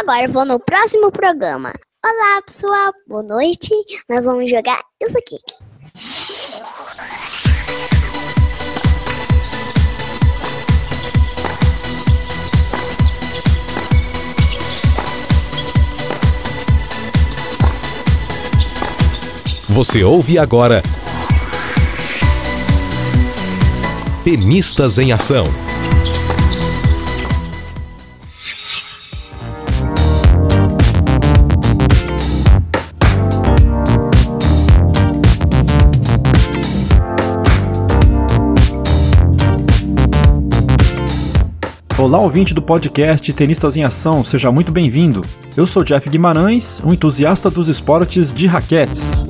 Agora vou no próximo programa. Olá, pessoal. Boa noite. Nós vamos jogar isso aqui. Você ouve agora Tenistas em Ação. Olá, ouvinte do podcast Tenistas em Ação, seja muito bem-vindo. Eu sou Jeff Guimarães, um entusiasta dos esportes de raquetes.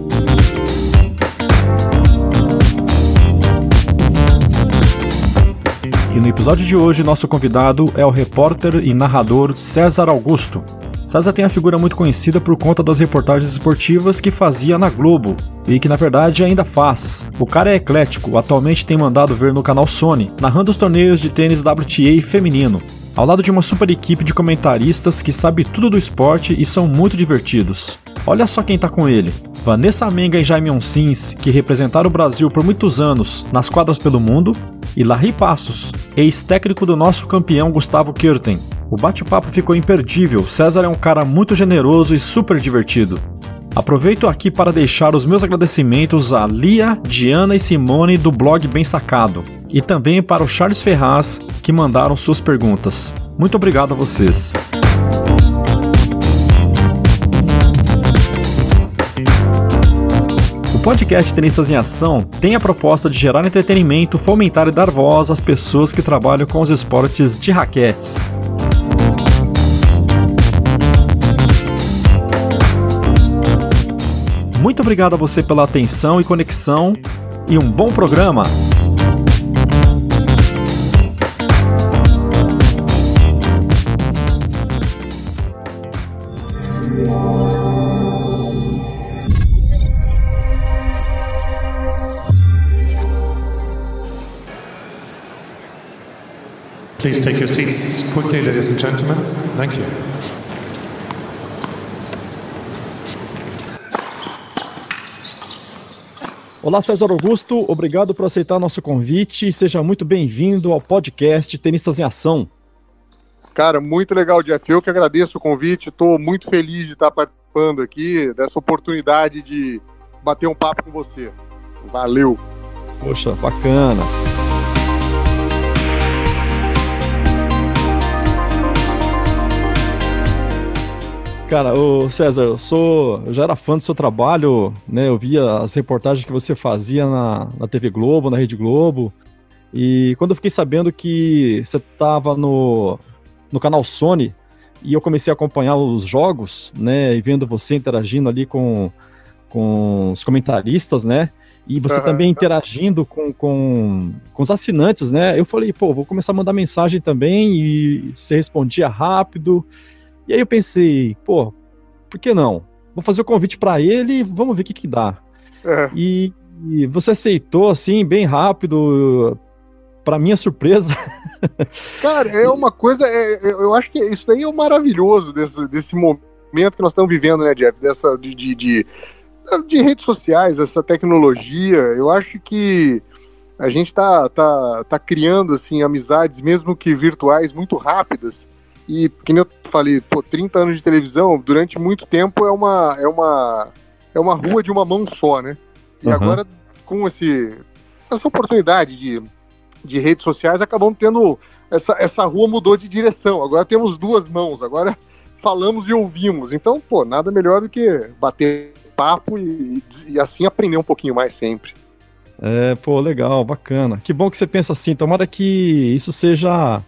E no episódio de hoje, nosso convidado é o repórter e narrador César Augusto. César tem a figura muito conhecida por conta das reportagens esportivas que fazia na Globo e que na verdade ainda faz. O cara é eclético, atualmente tem mandado ver no canal Sony, narrando os torneios de tênis WTA feminino, ao lado de uma super equipe de comentaristas que sabe tudo do esporte e são muito divertidos. Olha só quem tá com ele. Vanessa Menga e Jaime Onsins, que representaram o Brasil por muitos anos nas quadras pelo mundo, e Larry Passos, ex-técnico do nosso campeão Gustavo Kirten. O bate-papo ficou imperdível, César é um cara muito generoso e super divertido. Aproveito aqui para deixar os meus agradecimentos a Lia, Diana e Simone do blog Bem Sacado, e também para o Charles Ferraz, que mandaram suas perguntas. Muito obrigado a vocês. O podcast Tenistas em Ação tem a proposta de gerar entretenimento, fomentar e dar voz às pessoas que trabalham com os esportes de raquetes. Muito obrigado a você pela atenção e conexão e um bom programa. Please take your seats quickly, ladies and gentlemen. Thank you. Olá, César Augusto, obrigado por aceitar nosso convite. Seja muito bem-vindo ao podcast Tenistas em Ação. Cara, muito legal, Jeff. Eu que agradeço o convite. Estou muito feliz de estar participando aqui dessa oportunidade de bater um papo com você. Valeu. Poxa, bacana. Cara, o César, eu sou, eu já era fã do seu trabalho, né? Eu via as reportagens que você fazia na, na TV Globo, na Rede Globo. E quando eu fiquei sabendo que você estava no, no canal Sony e eu comecei a acompanhar os jogos, né? E vendo você interagindo ali com, com os comentaristas, né? E você uhum. também interagindo com, com, com os assinantes, né? Eu falei, pô, vou começar a mandar mensagem também e você respondia rápido. E aí eu pensei, pô, por que não? Vou fazer o convite para ele e vamos ver o que que dá. É. E, e, você aceitou assim, bem rápido, para minha surpresa. Cara, é uma coisa, é, eu acho que isso daí é o maravilhoso desse, desse momento que nós estamos vivendo, né, Jeff? Dessa, de, de, de, de redes sociais, essa tecnologia. Eu acho que a gente tá, tá, tá criando assim amizades, mesmo que virtuais, muito rápidas. E, que eu falei, pô, 30 anos de televisão, durante muito tempo é uma, é uma, é uma rua de uma mão só, né? E uhum. agora, com esse, essa oportunidade de, de redes sociais, acabamos tendo. Essa, essa rua mudou de direção. Agora temos duas mãos. Agora falamos e ouvimos. Então, pô, nada melhor do que bater papo e, e assim aprender um pouquinho mais sempre. É, pô, legal, bacana. Que bom que você pensa assim. Tomara que isso seja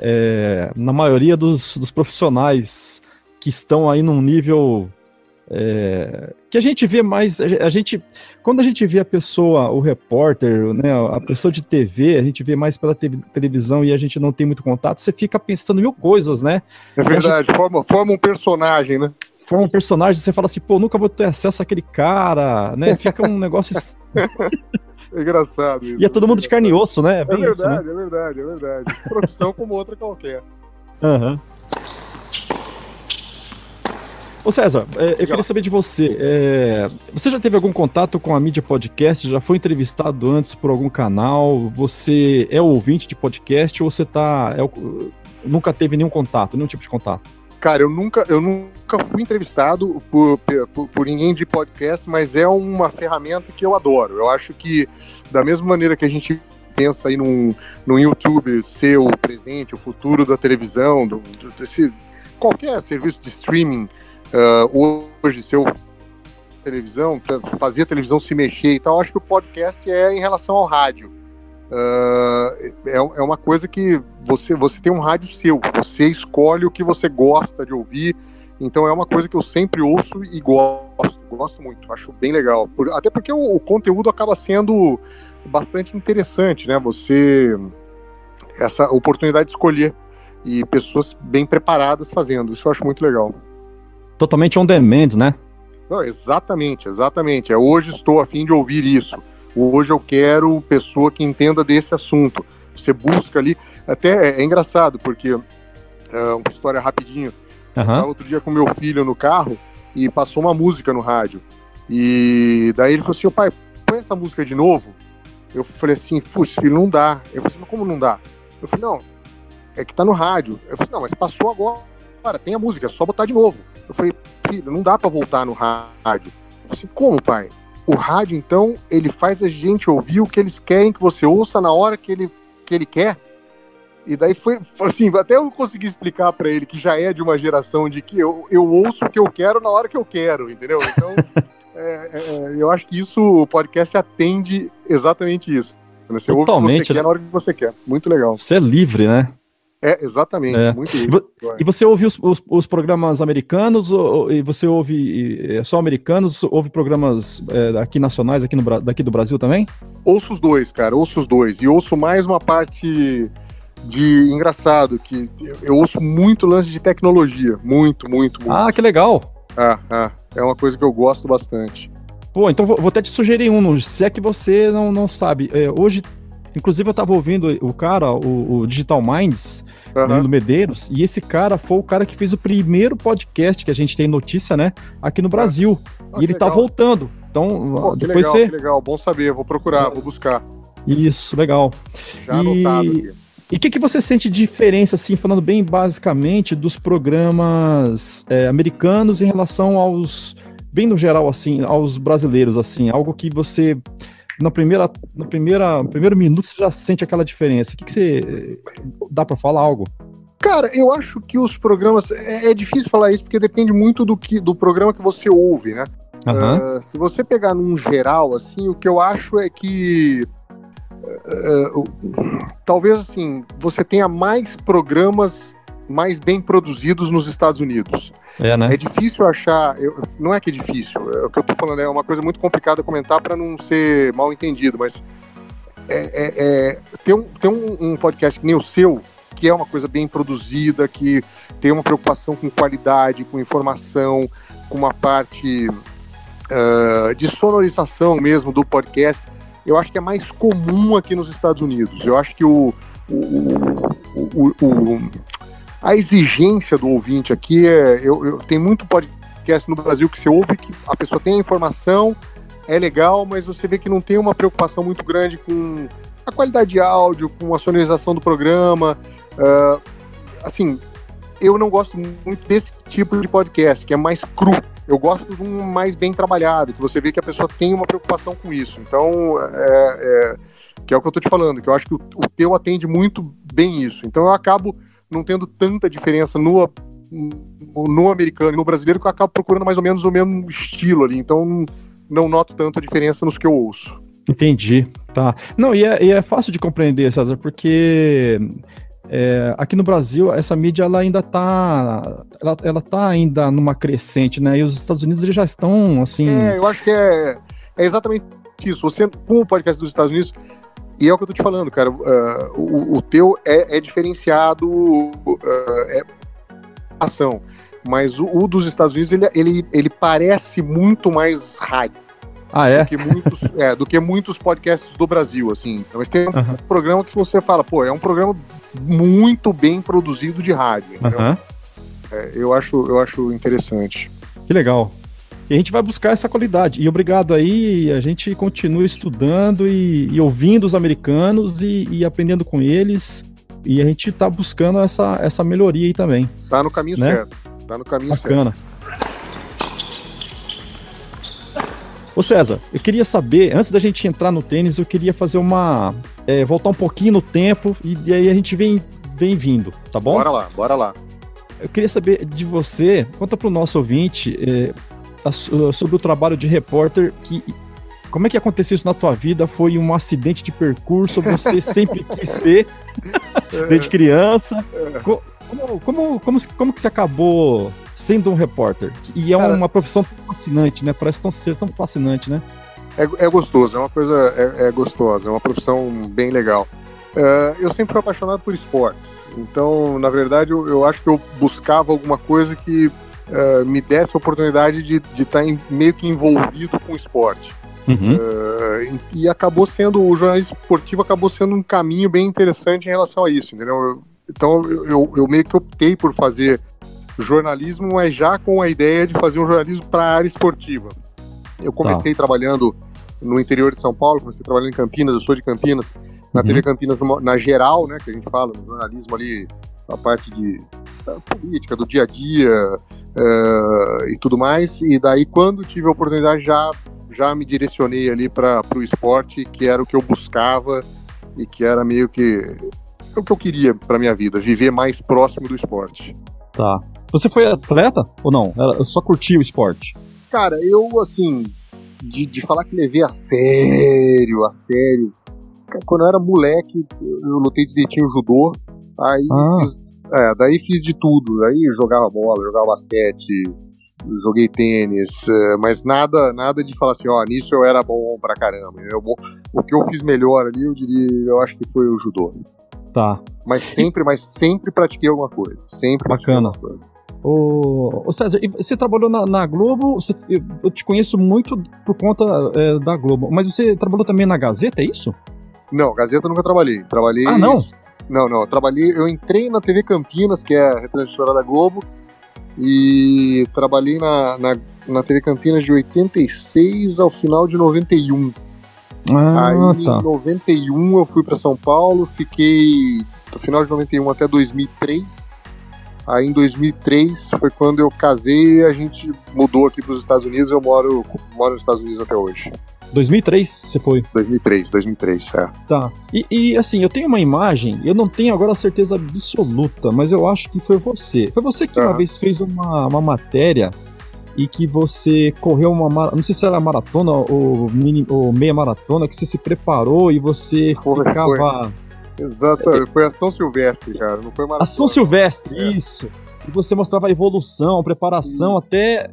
é, na maioria dos, dos profissionais que estão aí num nível é, que a gente vê mais, a gente, quando a gente vê a pessoa, o repórter, né, a pessoa de TV, a gente vê mais pela te televisão e a gente não tem muito contato, você fica pensando mil coisas, né? É verdade, gente, forma, forma um personagem, né? Forma um personagem, você fala assim, pô, nunca vou ter acesso àquele cara, né? Fica um negócio É engraçado isso. E é todo mundo de carne e osso, né? É, é verdade, isso, né? é verdade, é verdade. Profissão como outra qualquer. Aham. Uhum. Ô César, é, eu queria saber de você. É, você já teve algum contato com a mídia podcast? Já foi entrevistado antes por algum canal? Você é ouvinte de podcast ou você tá. É, nunca teve nenhum contato, nenhum tipo de contato? Cara, eu nunca, eu nunca fui entrevistado por, por, por, ninguém de podcast, mas é uma ferramenta que eu adoro. Eu acho que, da mesma maneira que a gente pensa aí num, num YouTube ser o presente, o futuro da televisão, do, desse, qualquer serviço de streaming uh, hoje ser televisão, fazer a televisão se mexer e tal, acho que o podcast é em relação ao rádio. Uh, é, é uma coisa que você, você tem um rádio seu, você escolhe o que você gosta de ouvir, então é uma coisa que eu sempre ouço e gosto, gosto muito, acho bem legal. Por, até porque o, o, conteúdo acaba sendo bastante interessante, né? Você. Essa oportunidade de escolher e pessoas bem preparadas fazendo, isso eu acho muito legal. Totalmente on demand, né? Não, exatamente, exatamente. É hoje estou a fim de ouvir isso Hoje eu quero pessoa que entenda desse assunto. Você busca ali. Até é, é engraçado, porque. Uh, uma história rapidinho. Uhum. Eu tava outro dia com meu filho no carro e passou uma música no rádio. E daí ele falou assim: pai, põe essa música de novo. Eu falei assim: puxa, filho, não dá. Eu falei assim: mas como não dá? Eu falei: não, é que tá no rádio. Eu falei não, mas passou agora. Tem a música, é só botar de novo. Eu falei: filho, não dá para voltar no rádio. Eu falei assim: como, pai? O rádio, então, ele faz a gente ouvir o que eles querem que você ouça na hora que ele, que ele quer. E daí foi, assim, até eu consegui explicar para ele que já é de uma geração de que eu, eu ouço o que eu quero na hora que eu quero, entendeu? Então, é, é, eu acho que isso, o podcast atende exatamente isso. Você Totalmente, ouve o que você quer né? na hora que você quer. Muito legal. Você é livre, né? É, exatamente, é. muito E você ouve os, os, os programas americanos ou, e você ouve é só americanos? Ouve programas é, aqui nacionais, aqui no, daqui do Brasil também? Ouço os dois, cara, ouço os dois. E ouço mais uma parte de engraçado, que eu ouço muito lance de tecnologia. Muito, muito, muito. Ah, que legal. Ah, ah, é uma coisa que eu gosto bastante. Pô, então vou, vou até te sugerir um, se é que você não, não sabe. É, hoje Inclusive, eu tava ouvindo o cara, o, o Digital Minds, uhum. do Medeiros, e esse cara foi o cara que fez o primeiro podcast que a gente tem notícia, né, aqui no Brasil. Ah, e ele tá legal. tá voltando. Então, Pô, depois legal, você. Que legal, bom saber, vou procurar, vou buscar. Isso, legal. Já e... anotado aqui. E o que, que você sente de diferença, assim, falando bem basicamente, dos programas é, americanos em relação aos, bem no geral, assim, aos brasileiros, assim, algo que você na primeira, na primeira, no primeiro minuto você já sente aquela diferença. O que, que você dá para falar algo? Cara, eu acho que os programas é, é, difícil falar isso porque depende muito do que do programa que você ouve, né? Uhum. Uh, se você pegar num geral, assim, o que eu acho é que uh, uh, talvez assim você tenha mais programas mais bem produzidos nos Estados Unidos. É, né? é difícil achar. Eu, não é que é difícil, é, o que eu tô falando é uma coisa muito complicada comentar para não ser mal entendido, mas é, é, é, tem, um, um, um, podcast que nem o seu, que é uma coisa bem produzida, que tem uma preocupação com qualidade, com informação, com uma parte uh, de sonorização mesmo do podcast. Eu acho que é mais comum aqui nos Estados Unidos. Eu acho que o, o, o, o a exigência do ouvinte aqui é. Eu, eu tem muito podcast no Brasil que você ouve que a pessoa tem a informação, é legal, mas você vê que não tem uma preocupação muito grande com a qualidade de áudio, com a sonorização do programa. Uh, assim, eu não gosto muito desse tipo de podcast, que é mais cru. Eu gosto de um mais bem trabalhado, que você vê que a pessoa tem uma preocupação com isso. Então, é, é, que é o que eu tô te falando, que eu acho que o, o teu atende muito bem isso. Então, eu acabo não tendo tanta diferença no, no americano e no brasileiro que eu acabo procurando mais ou menos o mesmo estilo ali. Então não noto tanto a diferença nos que eu ouço. Entendi, tá. Não, e é, e é fácil de compreender, César, porque é, aqui no Brasil essa mídia ela ainda tá, ela, ela tá ainda numa crescente, né? E os Estados Unidos eles já estão assim. É, eu acho que é, é exatamente isso. Você com o podcast dos Estados Unidos e é o que eu tô te falando, cara. Uh, o, o, teu é, é diferenciado, uh, é ação. Mas o, o, dos Estados Unidos, ele, ele, ele parece muito mais rádio. Ah, é? Do que, muitos, é, do que muitos podcasts do Brasil, assim. Mas tem um uhum. programa que você fala, pô, é um programa muito bem produzido de rádio. Uhum. É, eu, acho, eu acho interessante. Que legal. E a gente vai buscar essa qualidade. E obrigado aí, a gente continua estudando e, e ouvindo os americanos e, e, aprendendo com eles. E a gente tá buscando essa, essa melhoria aí também. Tá no caminho né? certo. Tá no caminho Bacana. certo. Ô César, eu queria saber, antes da gente entrar no tênis, eu queria fazer uma. É, voltar um pouquinho no tempo e, e aí a gente vem, vem vindo, tá bom? Bora lá, bora lá. Eu queria saber de você, conta para o nosso ouvinte é, sobre o trabalho de repórter que como é que aconteceu isso na tua vida? Foi um acidente de percurso? Você sempre quis ser desde criança? Como, como, como, como que você acabou sendo um repórter? E é Cara, uma profissão fascinante, né? Parece tão ser tão fascinante, né? É, é gostoso, é uma coisa é, é gostosa, é uma profissão bem legal. Uh, eu sempre fui apaixonado por esportes, então, na verdade, eu, eu acho que eu buscava alguma coisa que uh, me desse a oportunidade de estar tá meio que envolvido com o esporte. Uhum. Uh, e acabou sendo, o jornalismo esportivo acabou sendo um caminho bem interessante em relação a isso, entendeu? Eu, então eu, eu, eu, meio que optei por fazer jornalismo, mas já com a ideia de fazer um jornalismo para a área esportiva. Eu comecei tá. trabalhando no interior de São Paulo, comecei trabalhando em Campinas, eu sou de Campinas, na uhum. TV Campinas, na geral, né, que a gente fala, no jornalismo ali, a parte de política, do dia a dia uh, e tudo mais. E daí, quando tive a oportunidade, já, já me direcionei ali para o esporte, que era o que eu buscava e que era meio que o que eu queria para minha vida, viver mais próximo do esporte. Tá. Você foi atleta ou não? Eu só curtia o esporte? Cara, eu, assim, de, de falar que levei a sério, a sério. Quando eu era moleque, eu lutei direitinho judô. Aí ah. fiz, é, daí fiz de tudo. Aí jogava bola, jogava basquete, joguei tênis, é, mas nada nada de falar assim, ó, nisso eu era bom pra caramba. Eu, o que eu fiz melhor ali, eu diria, eu acho que foi o judô. Tá. Mas sempre, mas sempre pratiquei alguma coisa. Sempre Bacana. alguma coisa. Ô, ô César, você trabalhou na, na Globo, você, eu te conheço muito por conta é, da Globo, mas você trabalhou também na Gazeta, é isso? Não, Gazeta nunca trabalhei. Trabalhei. Ah, não? Não, não. Eu trabalhei. Eu entrei na TV Campinas, que é a retransmissora da Globo, e trabalhei na, na, na TV Campinas de 86 ao final de 91. Ah, Aí tá. em 91 eu fui para São Paulo, fiquei do final de 91 até 2003. Aí em 2003 foi quando eu casei e a gente mudou aqui para os Estados Unidos. Eu moro, moro nos Estados Unidos até hoje. 2003 você foi? 2003, 2003, é. Tá. E, e, assim, eu tenho uma imagem, eu não tenho agora a certeza absoluta, mas eu acho que foi você. Foi você que uhum. uma vez fez uma, uma matéria e que você correu uma não sei se era maratona ou, mini, ou meia maratona, que você se preparou e você foi, ficava. Foi. Exato, é, foi a São Silvestre, cara, não foi maratona. Ação Silvestre, é. isso. E você mostrava a evolução, a preparação, isso. até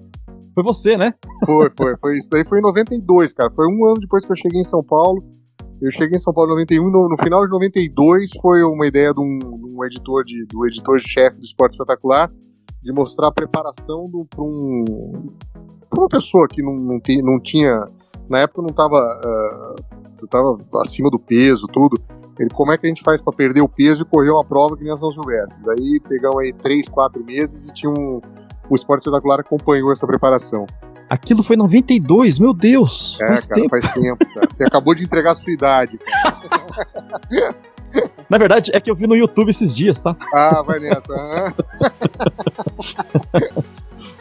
foi você, né? Foi, foi, foi. Isso daí foi em 92, cara. Foi um ano depois que eu cheguei em São Paulo. Eu cheguei em São Paulo em 91, no, no final de 92 foi uma ideia de um, de um editor, de, do editor-chefe do Esporte Espetacular, de mostrar a preparação para um, uma pessoa que não, não, te, não tinha, na época não estava uh, tava acima do peso, tudo. Ele, como é que a gente faz para perder o peso e correr uma prova que nem a São Silvestre? Daí pegamos aí três, quatro meses e tinha um, o Esporte Espetacular acompanhou essa preparação. Aquilo foi 92, meu Deus! É, faz cara, tempo. faz tempo. Cara. Você acabou de entregar a sua idade. Na verdade, é que eu vi no YouTube esses dias, tá? Ah, vai nessa.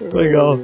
Legal.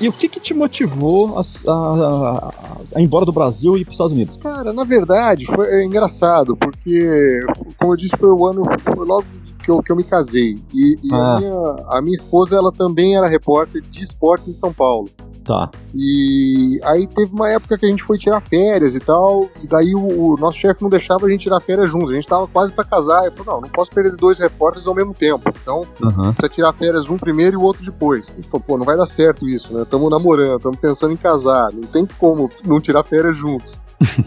E o que, que te motivou a, a, a, ir embora do Brasil e ir para os Estados Unidos? Cara, na verdade, foi é engraçado, porque, como eu disse, foi o ano, foi logo que eu, que eu me casei. E, e ah. a, minha, a minha esposa, ela também era repórter de esporte em São Paulo. Tá. E aí teve uma época que a gente foi tirar férias e tal, e daí o, o nosso chefe não deixava a gente tirar férias juntos. A gente tava quase para casar. Eu falei, não, não posso perder dois repórteres ao mesmo tempo. Então, uhum. precisa tirar férias um primeiro e o outro depois. A gente falou, pô, não vai dar certo isso, né? Estamos namorando, estamos pensando em casar. Não tem como não tirar férias juntos.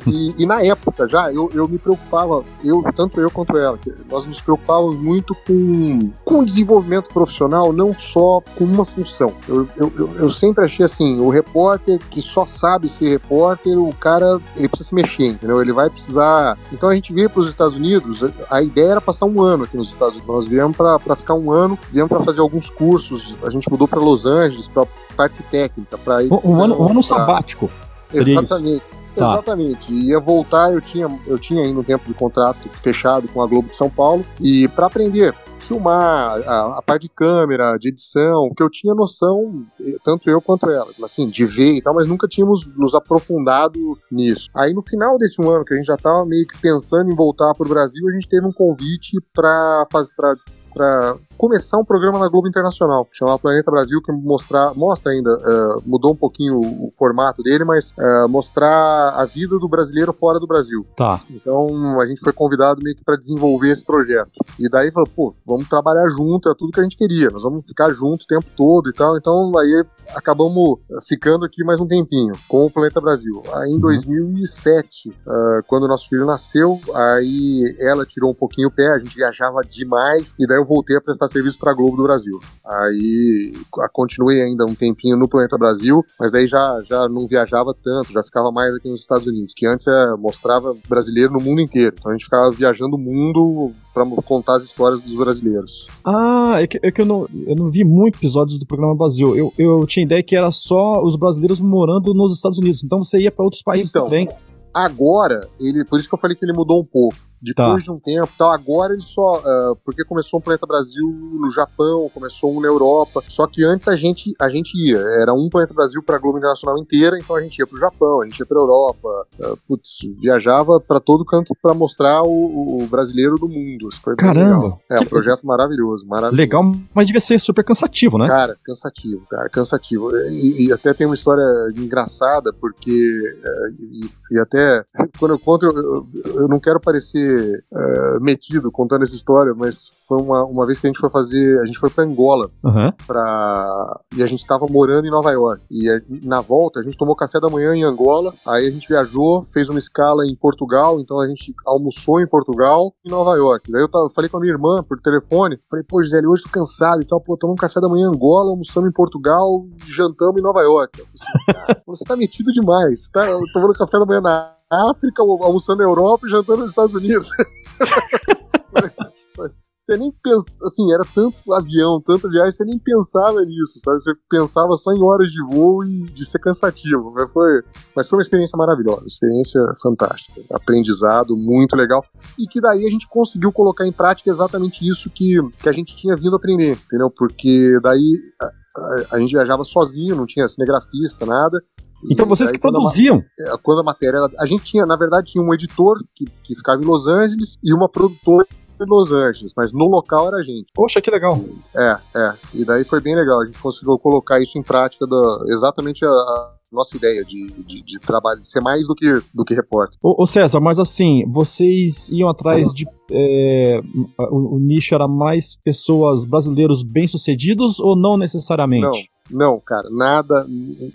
E, e, na época já, eu, eu me preocupava, eu, tanto eu quanto ela, nós nos preocupávamos muito com, com o desenvolvimento profissional, não só com uma função. Eu, eu, eu sempre achei assim, o repórter que só sabe ser repórter, o cara, ele precisa se mexer, entendeu? Ele vai precisar... Então a gente veio para os Estados Unidos, a ideia era passar um ano aqui nos Estados Unidos. Nós viemos para ficar um ano, viemos para fazer alguns cursos, a gente mudou para Los Angeles, para parte técnica, para um, ano, um ano sabático. Exatamente. Tá. Exatamente. Ia voltar, eu tinha, eu tinha ainda um tempo de contrato fechado com a Globo de São Paulo e para aprender filmar, a, a, parte de câmera, de edição, que eu tinha noção, tanto eu quanto ela, assim, de ver e tal, mas nunca tínhamos nos aprofundado nisso. Aí no final desse ano, que a gente já tava meio que pensando em voltar para o Brasil, a gente teve um convite para fazer para começar um programa na Globo Internacional, chamado Planeta Brasil, que mostrar, mostra ainda, uh, mudou um pouquinho o, o, formato dele, mas uh, mostrar a vida do brasileiro fora do Brasil. Tá. Então a gente foi convidado meio que para desenvolver esse projeto. E daí falou, pô, vamos trabalhar junto, é tudo que a gente queria, nós vamos ficar junto o tempo todo e tal. Então aí acabamos ficando aqui mais um tempinho com o Planeta Brasil. Aí em 2007, uh, uhum. quando nosso filho nasceu, aí ela tirou um pouquinho o pé, a gente viajava demais, e daí eu voltei a prestar serviço para Globo do Brasil. Aí continuei ainda um tempinho no Planeta Brasil, mas daí já, já não viajava tanto, já ficava mais aqui nos Estados Unidos, que antes é, mostrava brasileiro no mundo inteiro. Então a gente ficava viajando o mundo para contar as histórias dos brasileiros. Ah, é que, é que eu, não, eu não vi muitos episódios do programa Brasil. Eu, eu tinha ideia que era só os brasileiros morando nos Estados Unidos. Então você ia para outros países então, também. Agora, ele, por isso que eu falei que ele mudou um pouco. Depois tá. de um tempo tal, agora ele só. Uh, porque começou um Planeta Brasil no Japão, começou um na Europa. Só que antes a gente, a gente ia. Era um Planeta Brasil pra Globo Internacional inteira, então a gente ia pro Japão, a gente ia pra Europa. Uh, putz, viajava pra todo canto pra mostrar o, o brasileiro do mundo. Caramba! É que... um projeto maravilhoso, maravilhoso. Legal, mas devia ser super cansativo, né? Cara, cansativo, cara, cansativo. E, e até tem uma história engraçada, porque. Uh, e, e, até quando eu conto, eu, eu, não quero parecer uh, metido contando essa história, mas foi uma, uma vez que a gente foi fazer, a gente foi para Angola, uhum. pra, e a gente estava morando em Nova York. E a, na volta a gente tomou café da manhã em Angola, aí a gente viajou, fez uma escala em Portugal, então a gente almoçou em Portugal e Nova York. Daí eu, tava, eu falei com a minha irmã por telefone, falei, pô, Gisele, hoje tô cansado e tal, pô, tomamos café da manhã em Angola, almoçamos em Portugal, jantamos em Nova York. Eu falei, assim, você tá metido demais, tá tomando café da manhã na África, almoçando na Europa e jantando nos Estados Unidos. você nem pensa, assim, era tanto avião, tanta viagem, você nem pensava nisso, sabe? Você pensava só em horas de voo e de ser cansativo. Mas foi, mas foi uma experiência maravilhosa, uma experiência fantástica, aprendizado muito legal e que daí a gente conseguiu colocar em prática exatamente isso que, que a gente tinha vindo aprender, entendeu? Porque daí a, a, a gente viajava sozinho, não tinha cinegrafista, nada. Então vocês que produziam. Quando a, é, quando a matéria. A gente tinha, na verdade, tinha um editor que, que ficava em Los Angeles e uma produtora em Los Angeles, mas no local era a gente. Poxa, que legal. E, é, é. E daí foi bem legal. A gente conseguiu colocar isso em prática, do, exatamente a, a nossa ideia de, de, de, trabalho, de ser mais do que, do que repórter. Ô, ô César, mas assim, vocês iam atrás de. É, o, o, nicho era mais pessoas brasileiros bem-sucedidos ou não necessariamente? Não, não, cara, nada.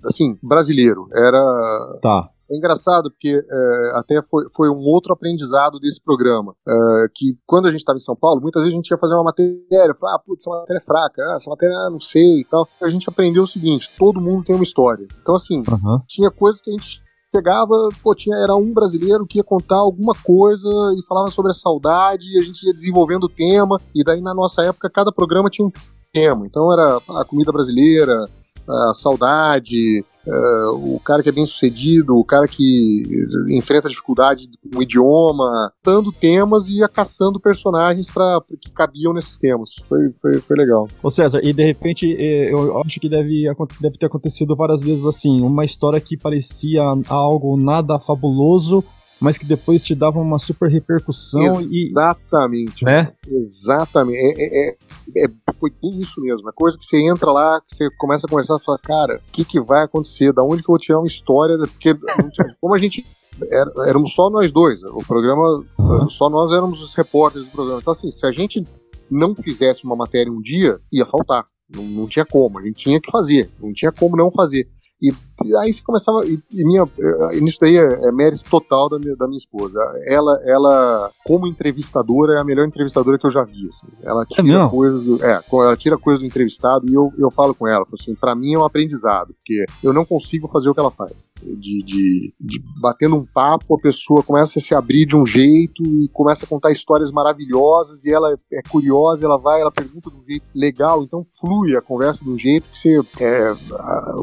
Assim, brasileiro. Era. Tá. É engraçado porque é, até foi, foi um outro aprendizado desse programa. É, que quando a gente estava em São Paulo, muitas vezes a gente ia fazer uma matéria, falava, ah, putz, essa matéria é fraca, ah, essa matéria não sei e tal. A gente aprendeu o seguinte: todo mundo tem uma história. Então, assim, uhum. tinha coisas que a gente chegava, pô, tinha, era um brasileiro que ia contar alguma coisa e falava sobre a saudade, e a gente ia desenvolvendo o tema, e daí na nossa época cada programa tinha um tema. Então era a comida brasileira, a saudade, uh, o cara que é bem sucedido, o cara que enfrenta dificuldade com o idioma, dando temas e caçando personagens para que cabiam nesses temas. Foi, foi, foi legal. Ô César, e de repente eh, eu acho que deve, deve ter acontecido várias vezes assim, uma história que parecia algo nada fabuloso, mas que depois te dava uma super repercussão Exatamente. E, né? Exatamente. É, é, é, é, foi bem isso mesmo. É coisa que você entra lá, que você começa a conversar e fala, cara, o que, que vai acontecer? Da onde que eu vou tirar uma história? Porque como a gente era, éramos só nós dois, o programa, uhum. só nós éramos os repórteres do programa. Então, assim, se a gente não fizesse uma matéria um dia, ia faltar. Não, não tinha como, a gente tinha que fazer, não tinha como não fazer. E aí você começava. E, e minha, e nisso daí é, é, mérito total da minha, da minha esposa. Ela, ela, como entrevistadora, é a melhor entrevistadora que eu já vi. Assim. Ela tira é coisas do, é, ela tira coisas do entrevistado e eu, eu falo com ela, assim, para mim é um aprendizado, porque eu não consigo fazer o que ela faz. De, de, de batendo um papo, a pessoa começa a se abrir de um jeito e começa a contar histórias maravilhosas e ela é curiosa, ela vai, ela pergunta de um jeito legal, então flui a conversa de um jeito que você é,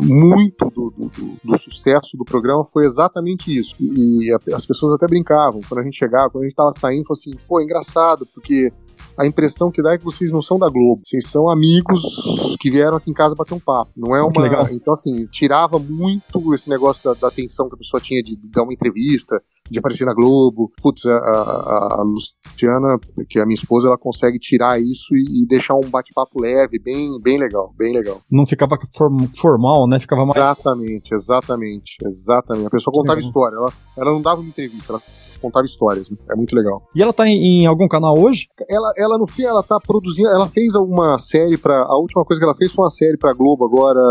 muito do, do, do, sucesso do programa foi exatamente isso. E as pessoas até brincavam quando a gente chegava, quando a gente tava saindo, falou assim, pô, é engraçado, porque a impressão que dá é que vocês não são da Globo. Vocês são amigos que vieram aqui em casa bater um papo. Não é uma. Então, assim, tirava muito esse negócio da, da atenção que a pessoa tinha de, de dar uma entrevista, de aparecer na Globo. Putz, a, a, a, Luciana, que é a minha esposa, ela consegue tirar isso e, e deixar um bate-papo leve, bem, bem legal, bem legal. Não ficava formal, né? Ficava mais. Exatamente, exatamente, exatamente. A pessoa contava história, ela, ela não dava uma entrevista, ela contava histórias. Né? É muito legal. E ela tá em, em, algum canal hoje? Ela, ela no fim, ela tá produzindo. Ela fez alguma série para A última coisa que ela fez foi uma série pra Globo agora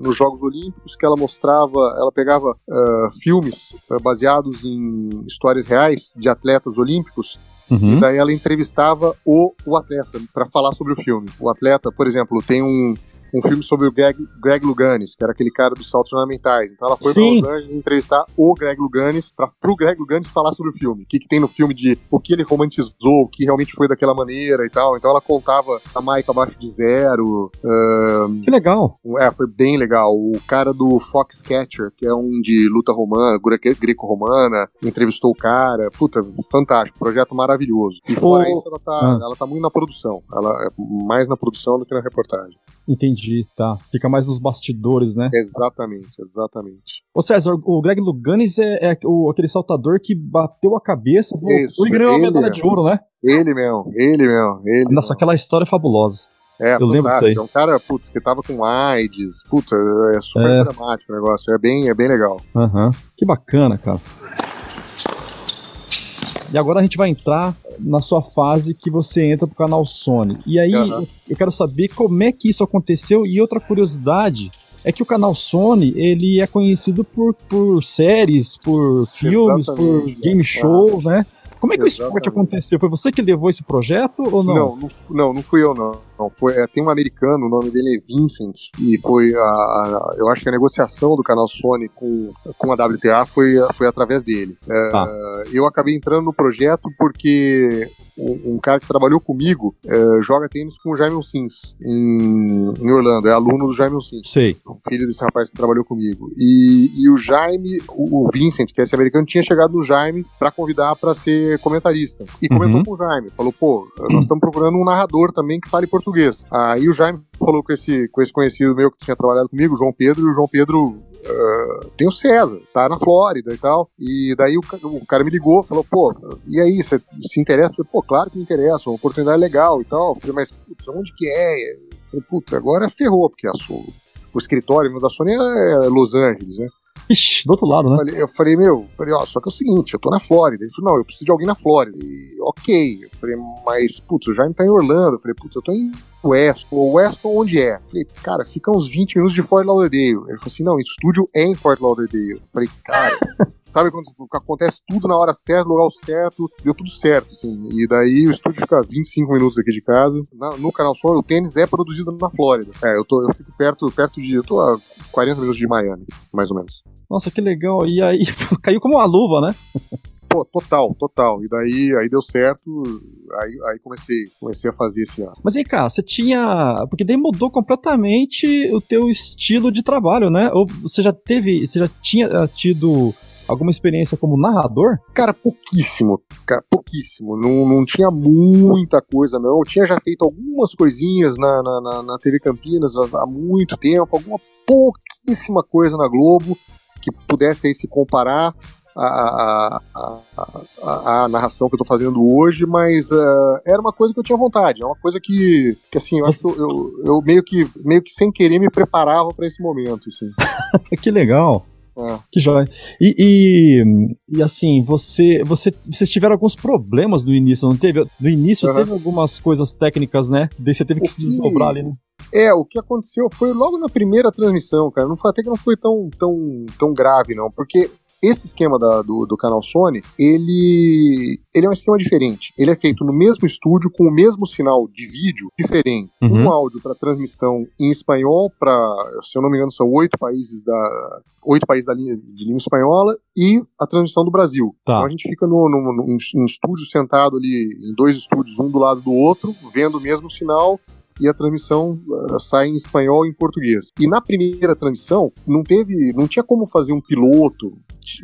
nos Jogos Olímpicos, que ela mostrava. Ela pegava uh, filmes uh, baseados em histórias reais de atletas olímpicos Uhum. E daí ela entrevistava o, o atleta para falar sobre o filme. O atleta, por exemplo, tem um, um filme sobre o Greg, Greg Luganis, que era aquele cara dos saltos ornamentais. Então ela foi Sim. pra Los Angeles entrevistar o Greg Luganis, pra, pro Greg Luganis falar sobre o filme. O que, que tem no filme de o que ele romantizou, o que realmente foi daquela maneira e tal. Então ela contava a Mike abaixo de zero. Uh, que legal. É, foi bem legal. O cara do Foxcatcher, que é um de luta romana, greco-romana, entrevistou o cara. Puta, fantástico. Projeto maravilhoso. E fora oh. isso, ela tá, ah. ela tá muito na produção. Ela é mais na produção do que na reportagem. Entendi, tá. Fica mais nos bastidores, né? Exatamente, exatamente. Ô César, o Greg Luganis é, é o, aquele saltador que bateu a cabeça Isso, e ganhou a medalha de ouro, né? Ele mesmo, ele mesmo, ele Nossa, mesmo. aquela história é fabulosa. É, eu lembro disso aí. É um cara, putz, que tava com AIDS, puta, é super é. dramático o negócio, é bem, é bem legal. Aham, uhum. que bacana, cara. E agora a gente vai entrar na sua fase que você entra pro canal Sony. E aí uhum. eu quero saber como é que isso aconteceu e outra curiosidade é que o canal Sony ele é conhecido por, por séries, por filmes, Exatamente, por game shows, né? Como é que Exatamente. o esporte aconteceu? Foi você que levou esse projeto ou não? Não, não, não, não fui eu não. Não foi, é, tem um americano, o nome dele é Vincent, e foi a, a, eu acho que a negociação do canal Sony com, com a WTA foi, foi através dele. É, ah. Eu acabei entrando no projeto porque um, um cara que trabalhou comigo é, joga tênis com o Jaime Sims em, em, Orlando, é aluno do Jaime Sims. Sei. Filho desse rapaz que trabalhou comigo. E, e o Jaime, o, o Vincent, que é esse americano, tinha chegado no Jaime para convidar para ser comentarista. E comentou uhum. com o Jaime. Falou, pô, nós estamos procurando um narrador também que fale português. Aí o Jaime falou com esse, com esse conhecido meu que tinha trabalhado comigo, o João Pedro, e o João Pedro Uh, tem o César, tá na Flórida e tal. E daí o, o cara me ligou, falou, pô, e aí, você se interessa? Eu falei, pô, claro que me interessa, uma oportunidade legal e tal. Eu falei, mas, putz, onde que é? Eu falei, putz, agora ferrou, porque a, o escritório da Sony é Los Angeles, né? Ixi, do outro lado, né? Eu falei, eu falei, meu, falei, ó, só que é o seguinte, eu tô na Flórida. Ele falou, não, eu preciso de alguém na Flórida. E, ok. Eu falei, mas, putz, o Jaime tá em Orlando. Eu falei, putz, eu tô em Weston. O Weston onde é? Eu falei, cara, fica uns 20 minutos de Fort Lauderdale. Ele falou assim, não, o estúdio é em Fort Lauderdale. Eu falei, cara... Sabe quando acontece tudo na hora certa, no lugar certo, deu tudo certo, assim. E daí o estúdio fica 25 minutos aqui de casa. Na, no canal Sony, o tênis é produzido na Flórida. É, eu, tô, eu fico perto, perto de. Eu tô a 40 minutos de Miami, mais ou menos. Nossa, que legal. E aí caiu como uma luva, né? Pô, total, total. E daí aí deu certo, aí, aí comecei, comecei a fazer esse ano. Mas aí, cara, você tinha. Porque daí mudou completamente o teu estilo de trabalho, né? Ou você já teve. Você já tinha eh, tido alguma experiência como narrador? Cara, pouquíssimo. Cara, pouquíssimo. Não, não tinha muita coisa, não. Eu tinha já feito algumas coisinhas na, na, na, na TV Campinas há muito tempo, alguma pouquíssima coisa na Globo que pudesse aí se comparar a, a, a, a, narração que eu tô fazendo hoje, mas uh, era uma coisa que eu tinha vontade, é uma coisa que, que assim, eu, acho que eu, eu, meio que meio que sem querer me preparava para esse momento, assim. que legal. É. Que joia. E, e, e, assim, você, você, vocês tiveram alguns problemas no início, não teve? No início uhum. teve algumas coisas técnicas, né? Daí você teve que, que se desdobrar ali, né? É, o que aconteceu foi logo na primeira transmissão, cara. Não foi, até que não foi tão, tão, tão grave, não. Porque esse esquema da, do, do canal Sony, ele, ele é um esquema diferente. Ele é feito no mesmo estúdio, com o mesmo sinal de vídeo diferente. Uhum. Um áudio para transmissão em espanhol, para, se eu não me engano, são oito países da. Oito países da linha, de língua espanhola e a transmissão do Brasil. Tá. Então a gente fica no, no, no, em estúdio sentado ali, em dois estúdios, um do lado do outro, vendo o mesmo sinal e a transmissão uh, sai em espanhol e em português. E na primeira transmissão não teve, não tinha como fazer um piloto,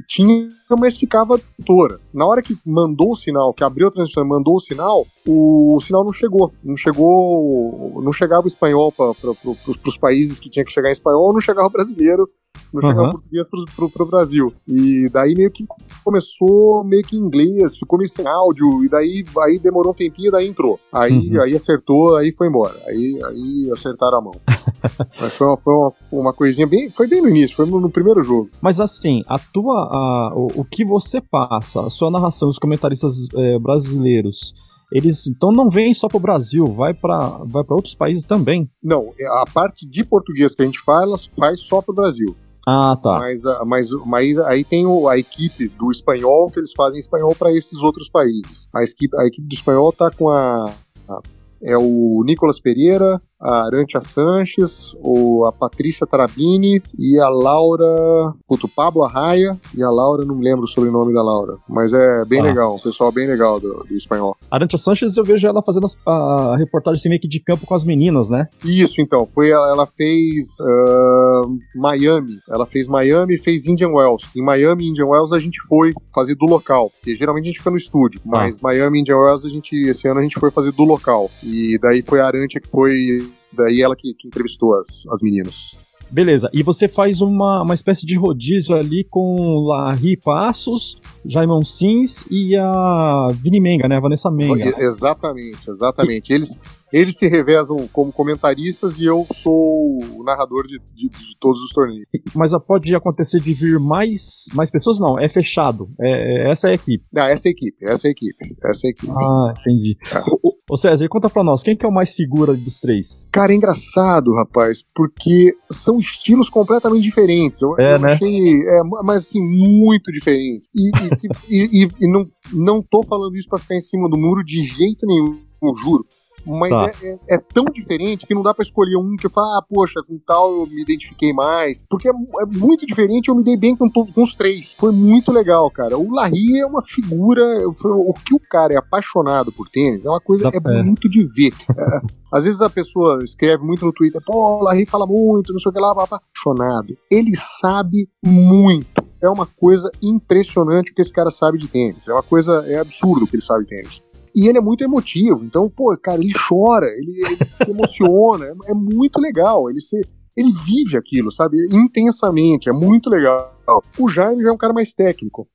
tinha, mas ficava tora. Na hora que mandou o sinal, que abriu a transmissão e mandou o sinal, o, o sinal não chegou, não chegou, não chegava o espanhol para pro, os países que tinha que chegar em espanhol, não chegava o brasileiro, não chegava Aham. o português pro, pro, pro Brasil. E daí meio que começou meio que em inglês, ficou meio sem áudio, e daí aí demorou um tempinho, daí entrou. Aí, Uhum. aí acertou, aí foi embora. Aí, aí acertaram a mão. Mas foi, uma, foi uma, uma coisinha bem. Foi bem no início, foi no, no primeiro jogo. Mas assim, a tua. a- o, o que você passa, a sua narração, os comentaristas eh, brasileiros, eles então não vêm só pro Brasil, vai para vai pra outros países também. Não, a parte de português que a gente fala faz só pro Brasil. Ah, tá. Mas, a- mas, mas aí tem o- a equipe do espanhol que eles fazem espanhol para esses outros países. A equipe, a equipe do espanhol tá com a. a- é o Nicolas Pereira, a Arantia Sanches, o, a Patrícia Tarabini e a Laura. Puto, o Pablo Arraia e a Laura, não me lembro o sobrenome da Laura. Mas é bem Ah. legal, um pessoal bem legal do, do espanhol. Arantia Sanches, eu vejo ela fazendo as- a reportagem assim, meio que de campo com as meninas, né? Isso, então, foi ela, ela fez ah, Miami, ela fez Miami e fez Indian Wells. Em Miami e Indian Wells a gente foi fazer do local, porque geralmente a gente fica no estúdio, mas Miami e Indian Wells a gente, esse ano a gente foi fazer do local. E daí foi a Arantia que foi, daí ela que, que entrevistou as, as meninas. Beleza, e você faz uma, uma espécie de rodízio ali com Larry Passos, Jaimon Sims e a Vini Menga, né? A Vanessa Menga. Exatamente, exatamente. Eles, eles se revezam como comentaristas e eu sou o narrador de, de- de todos os torneios. Mas pode acontecer de vir mais, mais pessoas? Não, é fechado. É, é- essa é a equipe. Não, essa é a equipe, essa é a equipe, essa é a equipe. Ah, entendi. Ah. Ô, ô, César, conta pra nós, quem que é o mais figura dos três? Cara, é engraçado, rapaz, porque são estilos completamente diferentes. Eu, É, eu né? achei, é, mas assim, muito diferentes. E, e, se- e- e- não, não tô falando isso pra ficar em cima do muro de jeito nenhum, eu juro. Mas Tá. é, é- é tão diferente que não dá pra escolher um que eu falo, ah, poxa, com tal eu me identifiquei mais. Porque é, é muito diferente, eu me dei bem com, com os três. Foi muito legal, cara. O Larry é uma figura. foi- O que o cara é apaixonado por tênis é uma coisa é é. muito de ver. É, às vezes a pessoa escreve muito no Twitter, pô, o Larry fala muito, não sei o que lá, blá, blá. apaixonado. Ele sabe muito. É uma coisa impressionante o que esse cara sabe de tênis. É uma coisa, é absurdo o que ele sabe de tênis. E ele é muito emotivo, então, pô, cara, ele chora, ele, ele se emociona, é, é muito legal. Ele se, ele vive aquilo, sabe? Intensamente, é muito legal. O Jaime já é um cara mais técnico?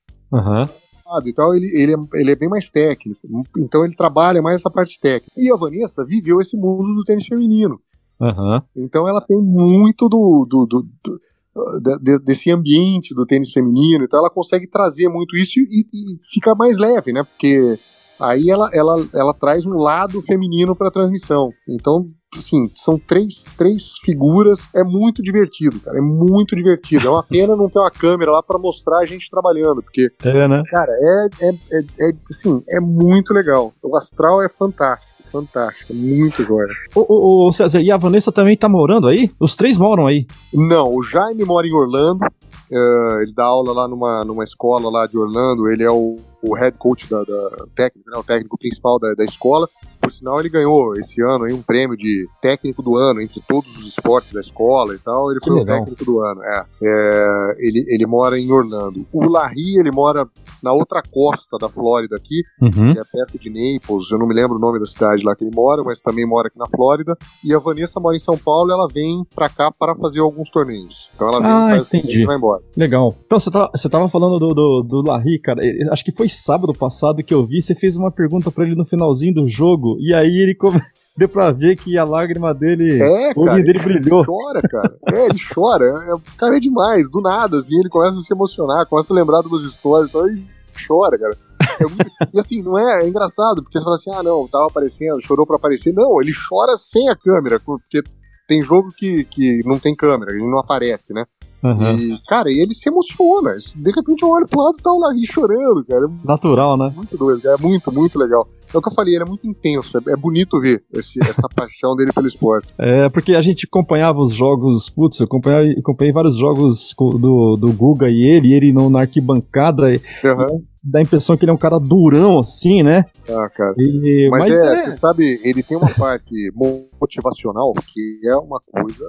Então ele, ele, é, ele é bem mais técnico. Então ele trabalha mais essa parte técnica. E a Vanessa viveu esse mundo do tênis feminino. Aham. Então ela tem muito do, do, do- do- de- desse ambiente do tênis feminino. Então ela consegue trazer muito isso e, e fica mais leve, né? Porque aí ela, ela, ela traz um lado feminino para a transmissão. Então, assim, são três, três figuras. É muito divertido, cara. É muito divertido. É uma pena não ter uma câmera lá para mostrar a gente trabalhando, porque É, né? Cara, é, é, é, é, assim, é muito legal. O astral é fantástico, fantástico, é muito joia. Ô, ô, ô, César, e a Vanessa também tá morando aí? Os três moram aí. Não, o Jaime mora em Orlando, eh, ele dá aula lá numa, numa escola lá de Orlando, ele é o, o head coach da, da técnico, né, o técnico principal da, da escola. Por sinal, ele ganhou esse ano aí um prêmio de técnico do ano entre todos os esportes da escola e tal. Ele Que foi o legal. técnico do ano. É. É, ele, ele mora em Orlando. O Larry, ele mora na outra costa da Flórida aqui, Uhum. que é perto de Naples, eu não me lembro o nome da cidade lá que ele mora, mas também mora aqui na Flórida. E a Vanessa mora em São Paulo e ela vem pra cá para fazer alguns torneios. Então ela vem, Ah, faz o entendi. e vai embora. Legal. Então, você, tá, você tava falando do, do, do Larry, cara. Acho que foi sábado passado que eu vi. Você fez uma pergunta pra ele no finalzinho do jogo. E aí ele come... deu pra ver que a lágrima dele. É, o olho cara. dele brilhou. Ele chora, cara. É, ele chora. É, o cara é demais. Do nada, assim, ele começa a se emocionar, começa a lembrar de umas histórias, então ele chora, cara. É muito- E assim, não é, é engraçado, porque você fala assim, ah, não, tava aparecendo, chorou pra aparecer. Não, ele chora sem a câmera, porque tem jogo que, que não tem câmera, ele não aparece, né? Uhum. E, cara, e ele se emociona. De repente eu olho pro lado e tá o chorando, cara. Natural, né? muito doido, é muito, muito legal. É o que eu falei, ele é muito intenso, é, é bonito ver esse- essa paixão dele pelo esporte. É, porque a gente acompanhava os jogos, putz, eu acompanhei, acompanhei vários jogos do, do Guga e ele, e ele no, na arquibancada, Aham. dá a impressão que ele é um cara durão, assim, né? Ah, cara. E- Mas, mas é, é, você sabe, ele tem uma parte motivacional que é uma coisa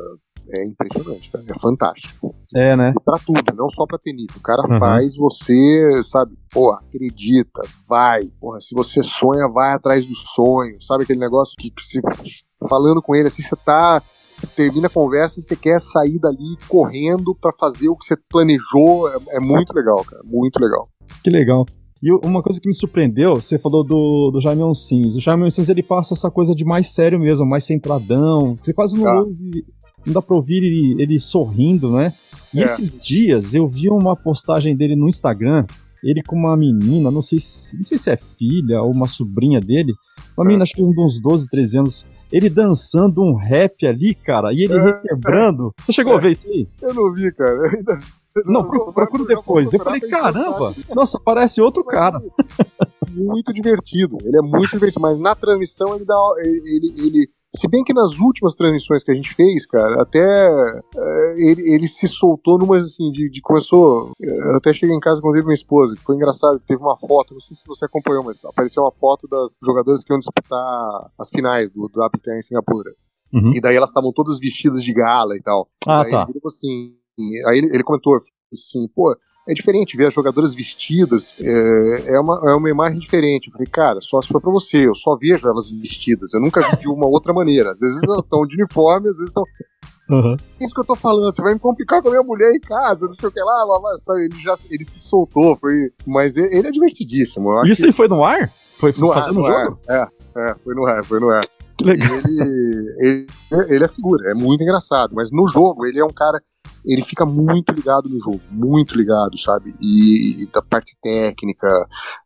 é impressionante, cara. É fantástico. é, né? E pra tudo, não só pra tenis. O cara Uhum. faz você, sabe, pô, acredita, vai. Porra, se você sonha, vai atrás do sonho. Sabe aquele negócio que, se, falando com ele, assim, você tá. Termina a conversa e você quer sair dali correndo pra fazer o que você planejou. É, é muito legal, cara. Muito legal. Que legal. E uma coisa que me surpreendeu, você falou do, do Jaime Sims. O Jaime Sims ele passa essa coisa de mais sério mesmo, mais centradão. Você quase não Tá. ouve, não dá pra ouvir ele, ele sorrindo, né? E É. esses dias eu vi uma postagem dele no Instagram, ele com uma menina, não sei se, não sei se é filha ou uma sobrinha dele, uma É. menina acho que de uns 12, 13 anos, ele dançando um rap ali, cara, e ele É. requebrando. Você chegou a ver isso aí? Eu não vi, cara. Eu ainda- Não, vou- procura depois. Eu falei, caramba, nossa, parece outro cara. muito divertido. Ele é muito divertido, mas na transmissão ele dá. Ele, ele, se bem que nas últimas transmissões que a gente fez, cara, até é, ele, ele se soltou numa assim, de, de começou. Eu até cheguei em casa quando teve minha esposa, que foi engraçado, teve uma foto, não sei se você acompanhou, mas apareceu uma foto das jogadoras que iam disputar as finais do, do WTA em Singapura. Uhum. E daí elas estavam todas vestidas de gala e tal. Ah, Aí tá. ele assim. Aí ele, ele comentou assim, pô, é diferente ver as jogadoras vestidas, é, é, uma, é uma imagem diferente. Eu falei, cara, só se for pra você, eu só vejo elas vestidas, eu nunca vi de uma outra maneira. Às vezes elas estão de uniforme, às vezes estão. Uhum. É isso que eu tô falando, você vai me complicar com a minha mulher em casa, não sei o que lá, lá, lá? Ele já ele se soltou, foi. Mas ele, é divertidíssimo. Isso que aí foi no ar? Foi no ar, fazendo no o ar. jogo? É, é, foi no ar, foi no ar. Que legal. Ele, ele, ele é figura, é muito engraçado. Mas no jogo, ele é um cara. Ele fica muito ligado no jogo, muito ligado, sabe? E, e da parte técnica,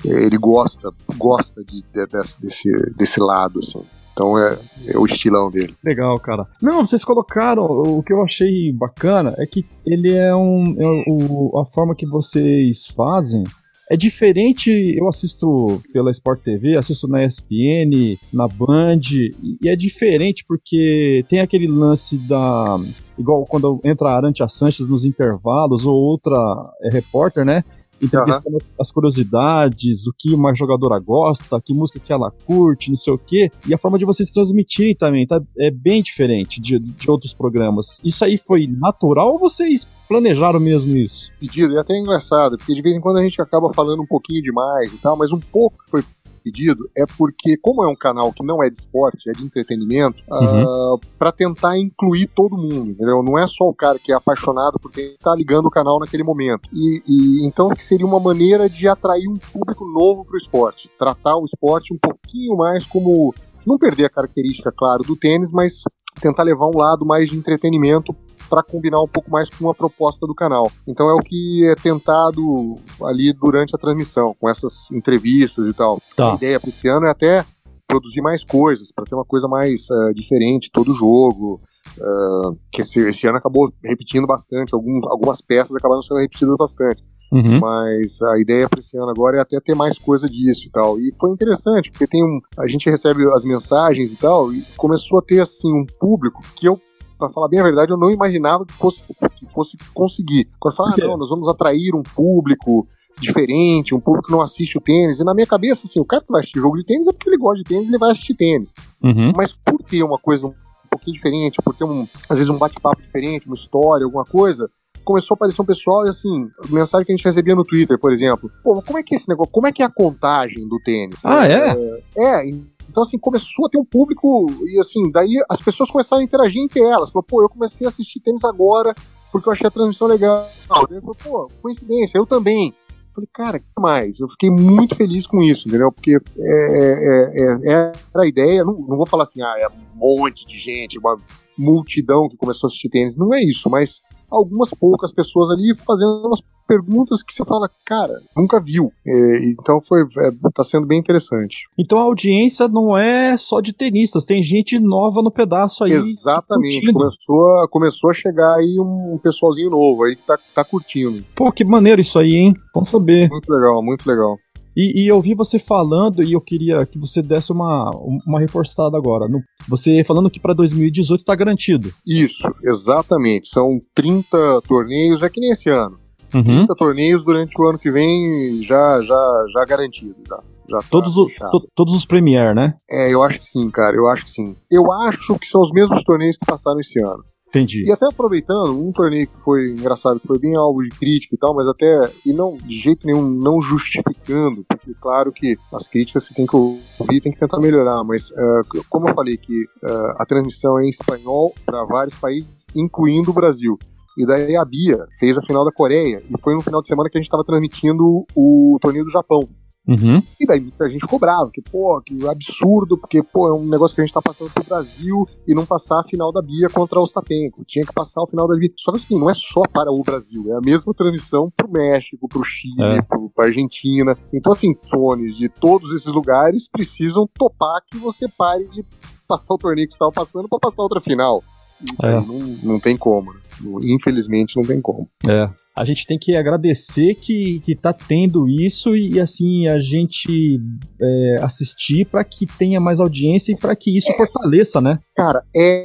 ele gosta, gosta de, de- desse, desse, desse lado, assim. Então é, é o estilão dele. Legal, cara. Não, vocês colocaram. O que eu achei bacana é que ele é um. é o, a forma que vocês fazem é diferente. Eu assisto pela Sport TV, assisto na ESPN, na Band, e é diferente porque tem aquele lance da. Igual quando entra a Arantia Sanches nos intervalos, ou outra é, repórter, né? Entrevistando as curiosidades, o que uma jogadora gosta, que música que ela curte, não sei o quê. E a forma de vocês transmitirem também, tá? É bem diferente de, de outros programas. Isso aí foi natural ou vocês planejaram mesmo isso? Pedido, e até é engraçado, porque de vez em quando a gente acaba falando um pouquinho demais e tal, mas um pouco foi pedido é porque, como é um canal que não é de esporte, é de entretenimento, Uhum. para tentar incluir todo mundo, entendeu? Não é só o cara que é apaixonado por quem tá ligando o canal naquele momento. E, e então que seria uma maneira de atrair um público novo pro esporte, tratar o esporte um pouquinho mais como não perder a característica, claro, do tênis, mas tentar levar um lado mais de entretenimento para combinar um pouco mais com a proposta do canal. Então é o que é tentado ali durante a transmissão, com essas entrevistas e tal. Tá. A ideia para esse ano é até produzir mais coisas, para ter uma coisa mais eh, diferente todo jogo. eh, que esse, esse ano acabou repetindo bastante, alguns, algumas peças acabaram sendo repetidas bastante. Uhum. Mas a ideia para esse ano agora é até ter mais coisa disso e tal. E foi interessante, porque tem um. A gente recebe as mensagens e tal, e começou a ter assim um público que eu, para falar bem a verdade, eu não imaginava que fosse, que fosse conseguir. Quando fala, ah, não, nós vamos atrair um público diferente, um público que não assiste o tênis. E na minha cabeça, assim, o cara que vai assistir jogo de tênis é porque ele gosta de tênis, ele vai assistir tênis. Uhum. Mas por ter uma coisa um pouquinho diferente, por ter um, às vezes um bate-papo diferente, uma história, alguma coisa, começou a aparecer um pessoal e assim, mensagem que a gente recebia no Twitter, por exemplo. Pô, como é que é esse negócio? Como é que é a contagem do tênis? Ah, é? É, então assim, começou a ter um público e assim, daí as pessoas começaram a interagir entre elas. Falou, pô, eu comecei a assistir tênis agora porque eu achei a transmissão legal. Daí falou, pô, coincidência, eu também. Falei, cara, que mais? Eu fiquei muito feliz com isso, entendeu? Porque é, é, é, era a ideia, não, não vou falar assim, ah, é um monte de gente, uma multidão que começou a assistir tênis, não é isso, mas algumas poucas pessoas ali fazendo umas perguntas que você fala, cara, nunca viu. É, então foi, é, tá sendo bem interessante. Então a audiência não é só de tenistas, tem gente nova no pedaço aí. Exatamente. Começou a, começou a chegar aí um pessoalzinho novo aí que tá, tá curtindo. Pô, que maneiro isso aí, hein? Vamos saber. Muito legal, muito legal. E, e, eu vi você falando e eu queria que você desse uma, uma reforçada agora. No, você falando que para 2018 está garantido. Isso, exatamente. São 30 torneios, é que nem esse ano. Uhum. 30 torneios durante o ano que vem já já já garantido. Já. Já tá todos, o, to, todos os Premier, né? É, eu acho que sim, cara. Eu acho que sim. Eu acho que são os mesmos torneios que passaram esse ano. Entendi. E até aproveitando, um torneio que foi engraçado, foi bem alvo de crítica e tal, mas até, e não, de jeito nenhum, não justificando, porque claro que as críticas você tem que ouvir, tem que tentar melhorar, mas uh, como eu falei que uh, a transmissão é em espanhol para vários países, incluindo o Brasil. E daí a Bia fez a final da Coreia, e foi no final de semana que a gente estava transmitindo o torneio do Japão. Uhum. E daí muita gente cobrava, que, pô, que absurdo, porque, pô, é um negócio que a gente tá passando pro Brasil e não passar a final da Bia contra o Ostapenko. Tinha que passar a final da Bia. Só que assim, não é só para o Brasil, é a mesma transmissão pro México, pro Chile, é. pro, pra Argentina. Então, assim, fones de todos esses lugares precisam topar que você pare de passar o torneio que você estava passando para passar outra final. E é. não, não tem como. Né? Infelizmente, não tem como. É a gente tem que agradecer que, que tá tendo isso e, assim, a gente é, assistir para que tenha mais audiência e para que isso fortaleça, né? Cara, é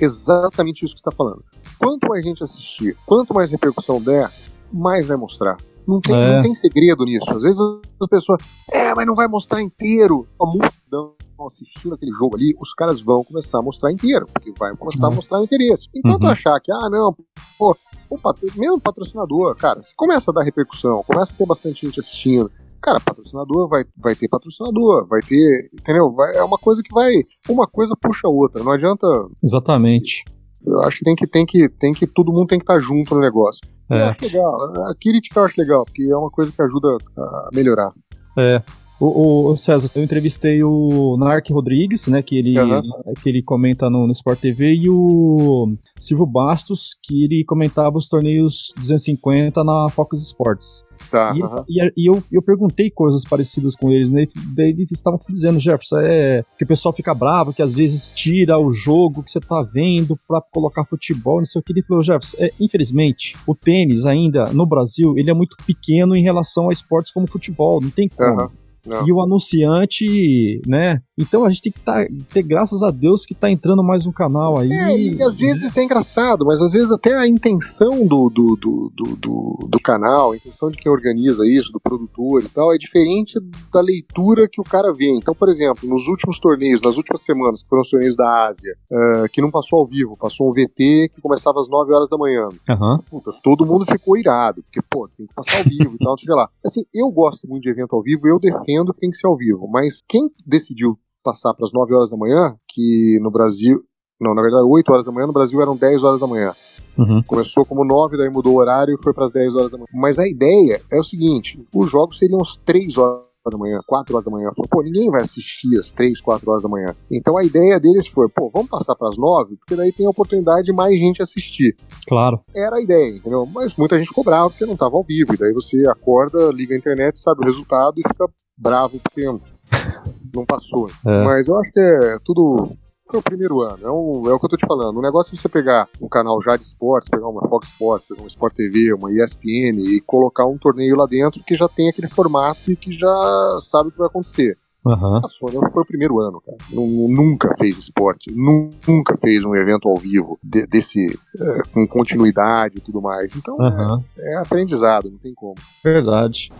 exatamente isso que você tá falando. Quanto mais gente assistir, quanto mais repercussão der, mais vai mostrar. Não tem, é. não tem segredo nisso. Às vezes as pessoas, é, mas não vai mostrar inteiro. A multidão assistindo aquele jogo ali, os caras vão começar a mostrar inteiro, porque vai começar a uhum. mostrar interesse. Enquanto uhum. achar que, ah, não, pô, o mesmo patrocinador, cara, se começa a dar repercussão, começa a ter bastante gente assistindo, cara, patrocinador vai, vai ter patrocinador, vai ter, entendeu? Vai, é uma coisa que vai, uma coisa puxa a outra, não adianta. Exatamente. Eu acho que tem que, tem que, tem que, todo mundo tem que estar junto no negócio. É. Eu acho legal, a crítica eu acho legal, porque é uma coisa que ajuda a melhorar. É, o, o, César, eu entrevistei o Narc Rodrigues, né, que ele, uhum. que ele comenta no, no Sport TV, e o Silvio Bastos, que ele comentava os torneios 250 na Focus Sports. Tá, e, uhum. e, e, eu, eu perguntei coisas parecidas com eles, né? Daí eles estavam dizendo, Jefferson, é que o pessoal fica bravo, que às vezes tira o jogo que você tá vendo pra colocar futebol, não sei o que. Ele falou, Jefferson, é, infelizmente, o tênis ainda no Brasil, ele é muito pequeno em relação a esportes como futebol, não tem como. Uhum. Não. E o anunciante, né? Então a gente tem que tá, ter graças a Deus que tá entrando mais um canal aí. É, e às vezes é engraçado, mas às vezes até a intenção do, do, do, do, do, canal, a intenção de quem organiza isso, do produtor e tal, é diferente da leitura que o cara vê. Então, por exemplo, nos últimos torneios, nas últimas semanas, que foram os torneios da Ásia, uh, que não passou ao vivo, passou um VT que começava às 9 horas da manhã. Uhum. Puta, todo mundo ficou irado, porque, pô, tem que passar ao vivo e tal, sei lá. Assim, eu gosto muito de evento ao vivo, eu defendo entendo que tem que ser ao vivo, mas quem decidiu passar para as 9 horas da manhã, que no Brasil. Não, na verdade, 8 horas da manhã, no Brasil eram 10 horas da manhã. Uhum. Começou como 9, daí mudou o horário e foi para as 10 horas da manhã. Mas a ideia é o seguinte: os jogos seriam às 3 horas da manhã, 4 horas da manhã. Falou, pô, ninguém vai assistir às 3, 4 horas da manhã. Então a ideia deles foi, pô, vamos passar para as 9, porque daí tem a oportunidade de mais gente assistir. Claro. Era a ideia, entendeu? Mas muita gente cobrava porque não estava ao vivo. E daí você acorda, liga a internet, sabe o resultado e fica bravo porque não passou. É. Mas eu acho que é tudo é o primeiro ano. É, um, é o que eu tô te falando. O negócio de você pegar um canal já de esportes, pegar uma Fox Sports, pegar uma Sport TV, uma ESPN e colocar um torneio lá dentro que já tem aquele formato e que já sabe o que vai acontecer. Uhum. A Sony foi o primeiro ano, cara. Nunca fez esporte, nunca fez um evento ao vivo de, desse é, com continuidade e tudo mais. Então uhum. é, é aprendizado, não tem como. Verdade.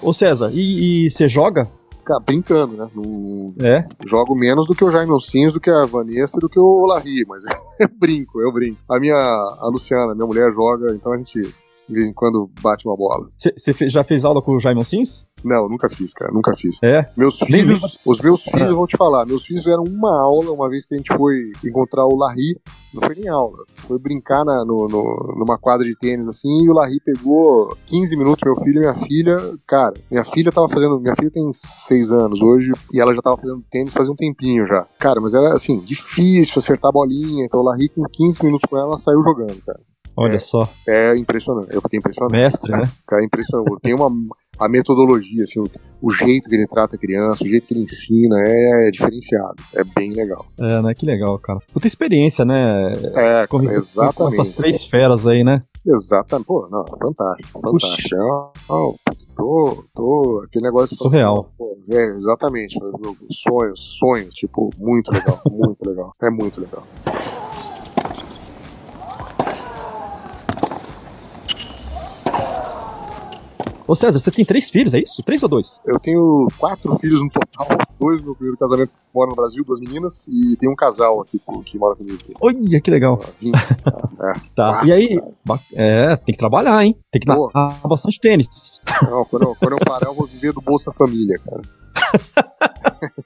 Ô César, e, e você joga? Cara, brincando, né? No, é? Jogo menos do que o Jaime Alcins, do que a Vanessa, do que o Larry, mas eu brinco, eu brinco. A minha, a Luciana, minha mulher, joga, então a gente de vez em quando bate uma bola. Você já fez aula com o Jaime Sims? Não, nunca fiz, cara, nunca fiz. É? Meus filhos, os meus filhos, vão te falar, meus filhos fizeram uma aula uma vez que a gente foi encontrar o Larry, não foi nem aula, foi brincar na, no, no, numa quadra de tênis assim, e o Larry pegou 15 minutos, meu filho e minha filha, cara, minha filha tava fazendo, minha filha tem 6 anos hoje, e ela já tava fazendo tênis fazia um tempinho já. Cara, mas era assim, difícil acertar a bolinha, então o Larry com 15 minutos com ela, ela saiu jogando, cara. Olha É. só, É impressionante. Eu fiquei impressionado. mestre, né? Cara, impressionante. Tem uma a metodologia, assim, o, o jeito que ele trata a criança, o jeito que ele ensina é, diferenciado. É bem legal. É, né? Que legal, cara. Puta experiência, né? É, Com, com exatamente. essas três feras aí, né? Exatamente. Pô, não, fantástico. Fantástico. Não, tô, tô. Aquele negócio. Surreal. Pô, é, exatamente. Sonhos, sonhos. Tipo, muito legal. muito legal. É muito legal. Ô César, você tem três filhos, é isso? Três ou dois? Eu tenho quatro filhos no total. Dois no meu primeiro casamento que moram no Brasil, duas meninas, e tem um casal aqui que, mora comigo. Olha, que legal. Vinte. É. Tá. Ah, E aí, ba- é, tem que trabalhar, hein? Tem que Boa. narrar bastante tênis. Não, quando, eu, quando eu parar, eu vou viver do Bolsa Família, cara.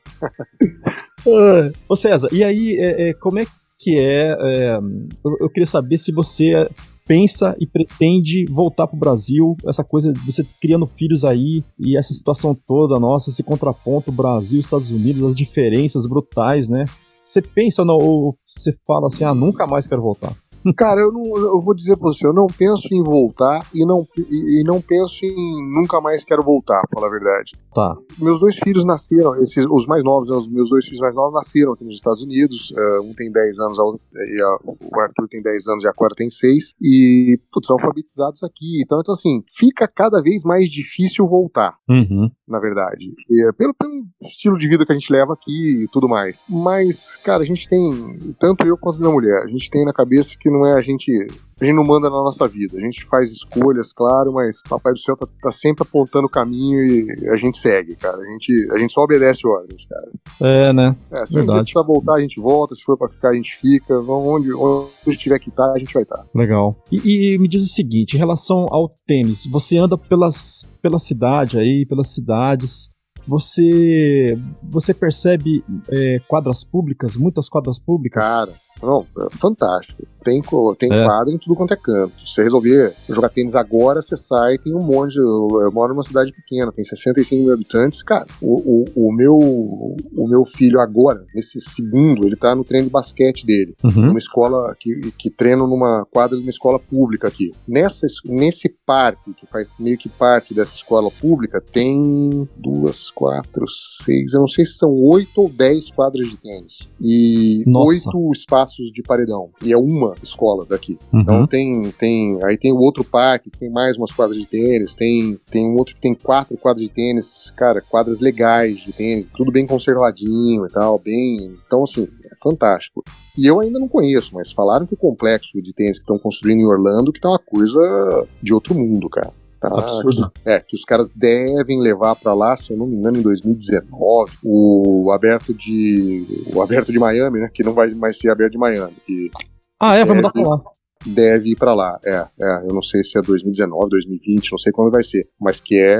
Ah, Ô César, e aí, é, é, como é que é, é, eu, eu queria saber se você pensa e pretende voltar pro Brasil, essa coisa de você criando filhos aí e essa situação toda nossa, esse contraponto Brasil, Estados Unidos, as diferenças brutais, né? Você pensa ou você fala assim, ah, nunca mais quero voltar. Cara, eu, não, eu vou dizer pra você, eu não penso em voltar e não, e, e não penso em nunca mais quero voltar, pra falar a verdade. Tá. Meus dois filhos nasceram, esses, os mais novos, né, os meus dois filhos mais novos nasceram aqui nos Estados Unidos. eh, um tem 10 anos, a e a- o Arthur tem 10 anos e a Cora tem 6. E, putz, são alfabetizados aqui. Então, então, assim, fica cada vez mais difícil voltar. Uhum. Na verdade. E, é, pelo, pelo estilo de vida que a gente leva aqui e tudo mais. Mas, cara, a gente tem, tanto eu quanto minha mulher, a gente tem na cabeça que não é a gente. A gente não manda na nossa vida. A gente faz escolhas, claro, mas o Papai do Céu tá, tá sempre apontando o caminho e a gente segue, cara. A gente, a gente só obedece ordens, cara. É, né? É, se Verdade. a gente precisar voltar, a gente volta. Se for pra ficar, a gente fica. Onde, onde tiver que estar, a gente vai estar. Legal. E, e me diz o seguinte, em relação ao tênis, você anda pelas, pela cidade aí, pelas cidades, você você percebe é, quadras públicas, muitas quadras públicas? Cara, não, é fantástico. Tem, tem É. quadra em tudo quanto é canto. Se você resolver jogar tênis agora, você sai, tem um monte. de- Eu, moro numa cidade pequena, tem 65 mil habitantes. Cara, o, o, o meu, o meu filho agora, nesse segundo, ele tá no treino de basquete dele. Uhum. Numa escola que, que treina numa quadra de uma escola pública aqui. Nessa, es- nesse parque, que faz meio que parte dessa escola pública, tem duas, quatro, seis, eu não sei se são oito ou dez quadras de tênis. E Nossa. oito espaços de paredão. E é uma escola daqui. Uhum. Então tem, tem. Aí tem o outro parque que tem mais umas quadras de tênis, tem, tem um outro que tem quatro quadras de tênis, cara, quadras legais de tênis, tudo bem conservadinho e tal, bem. Então, assim, é fantástico. E eu ainda não conheço, mas falaram que o complexo de tênis que estão construindo em Orlando que tá uma coisa de outro mundo, cara. Tá, Absurdo. É, que os caras devem levar pra lá, se eu não me engano, em 2019, o aberto de. O aberto de Miami, né? Que não vai mais ser aberto de Miami. Que Ah, é, vai É, mudar pra lá. deve ir pra lá. É, é, eu não sei se é 2019, 2020, não sei quando vai ser. Mas que é.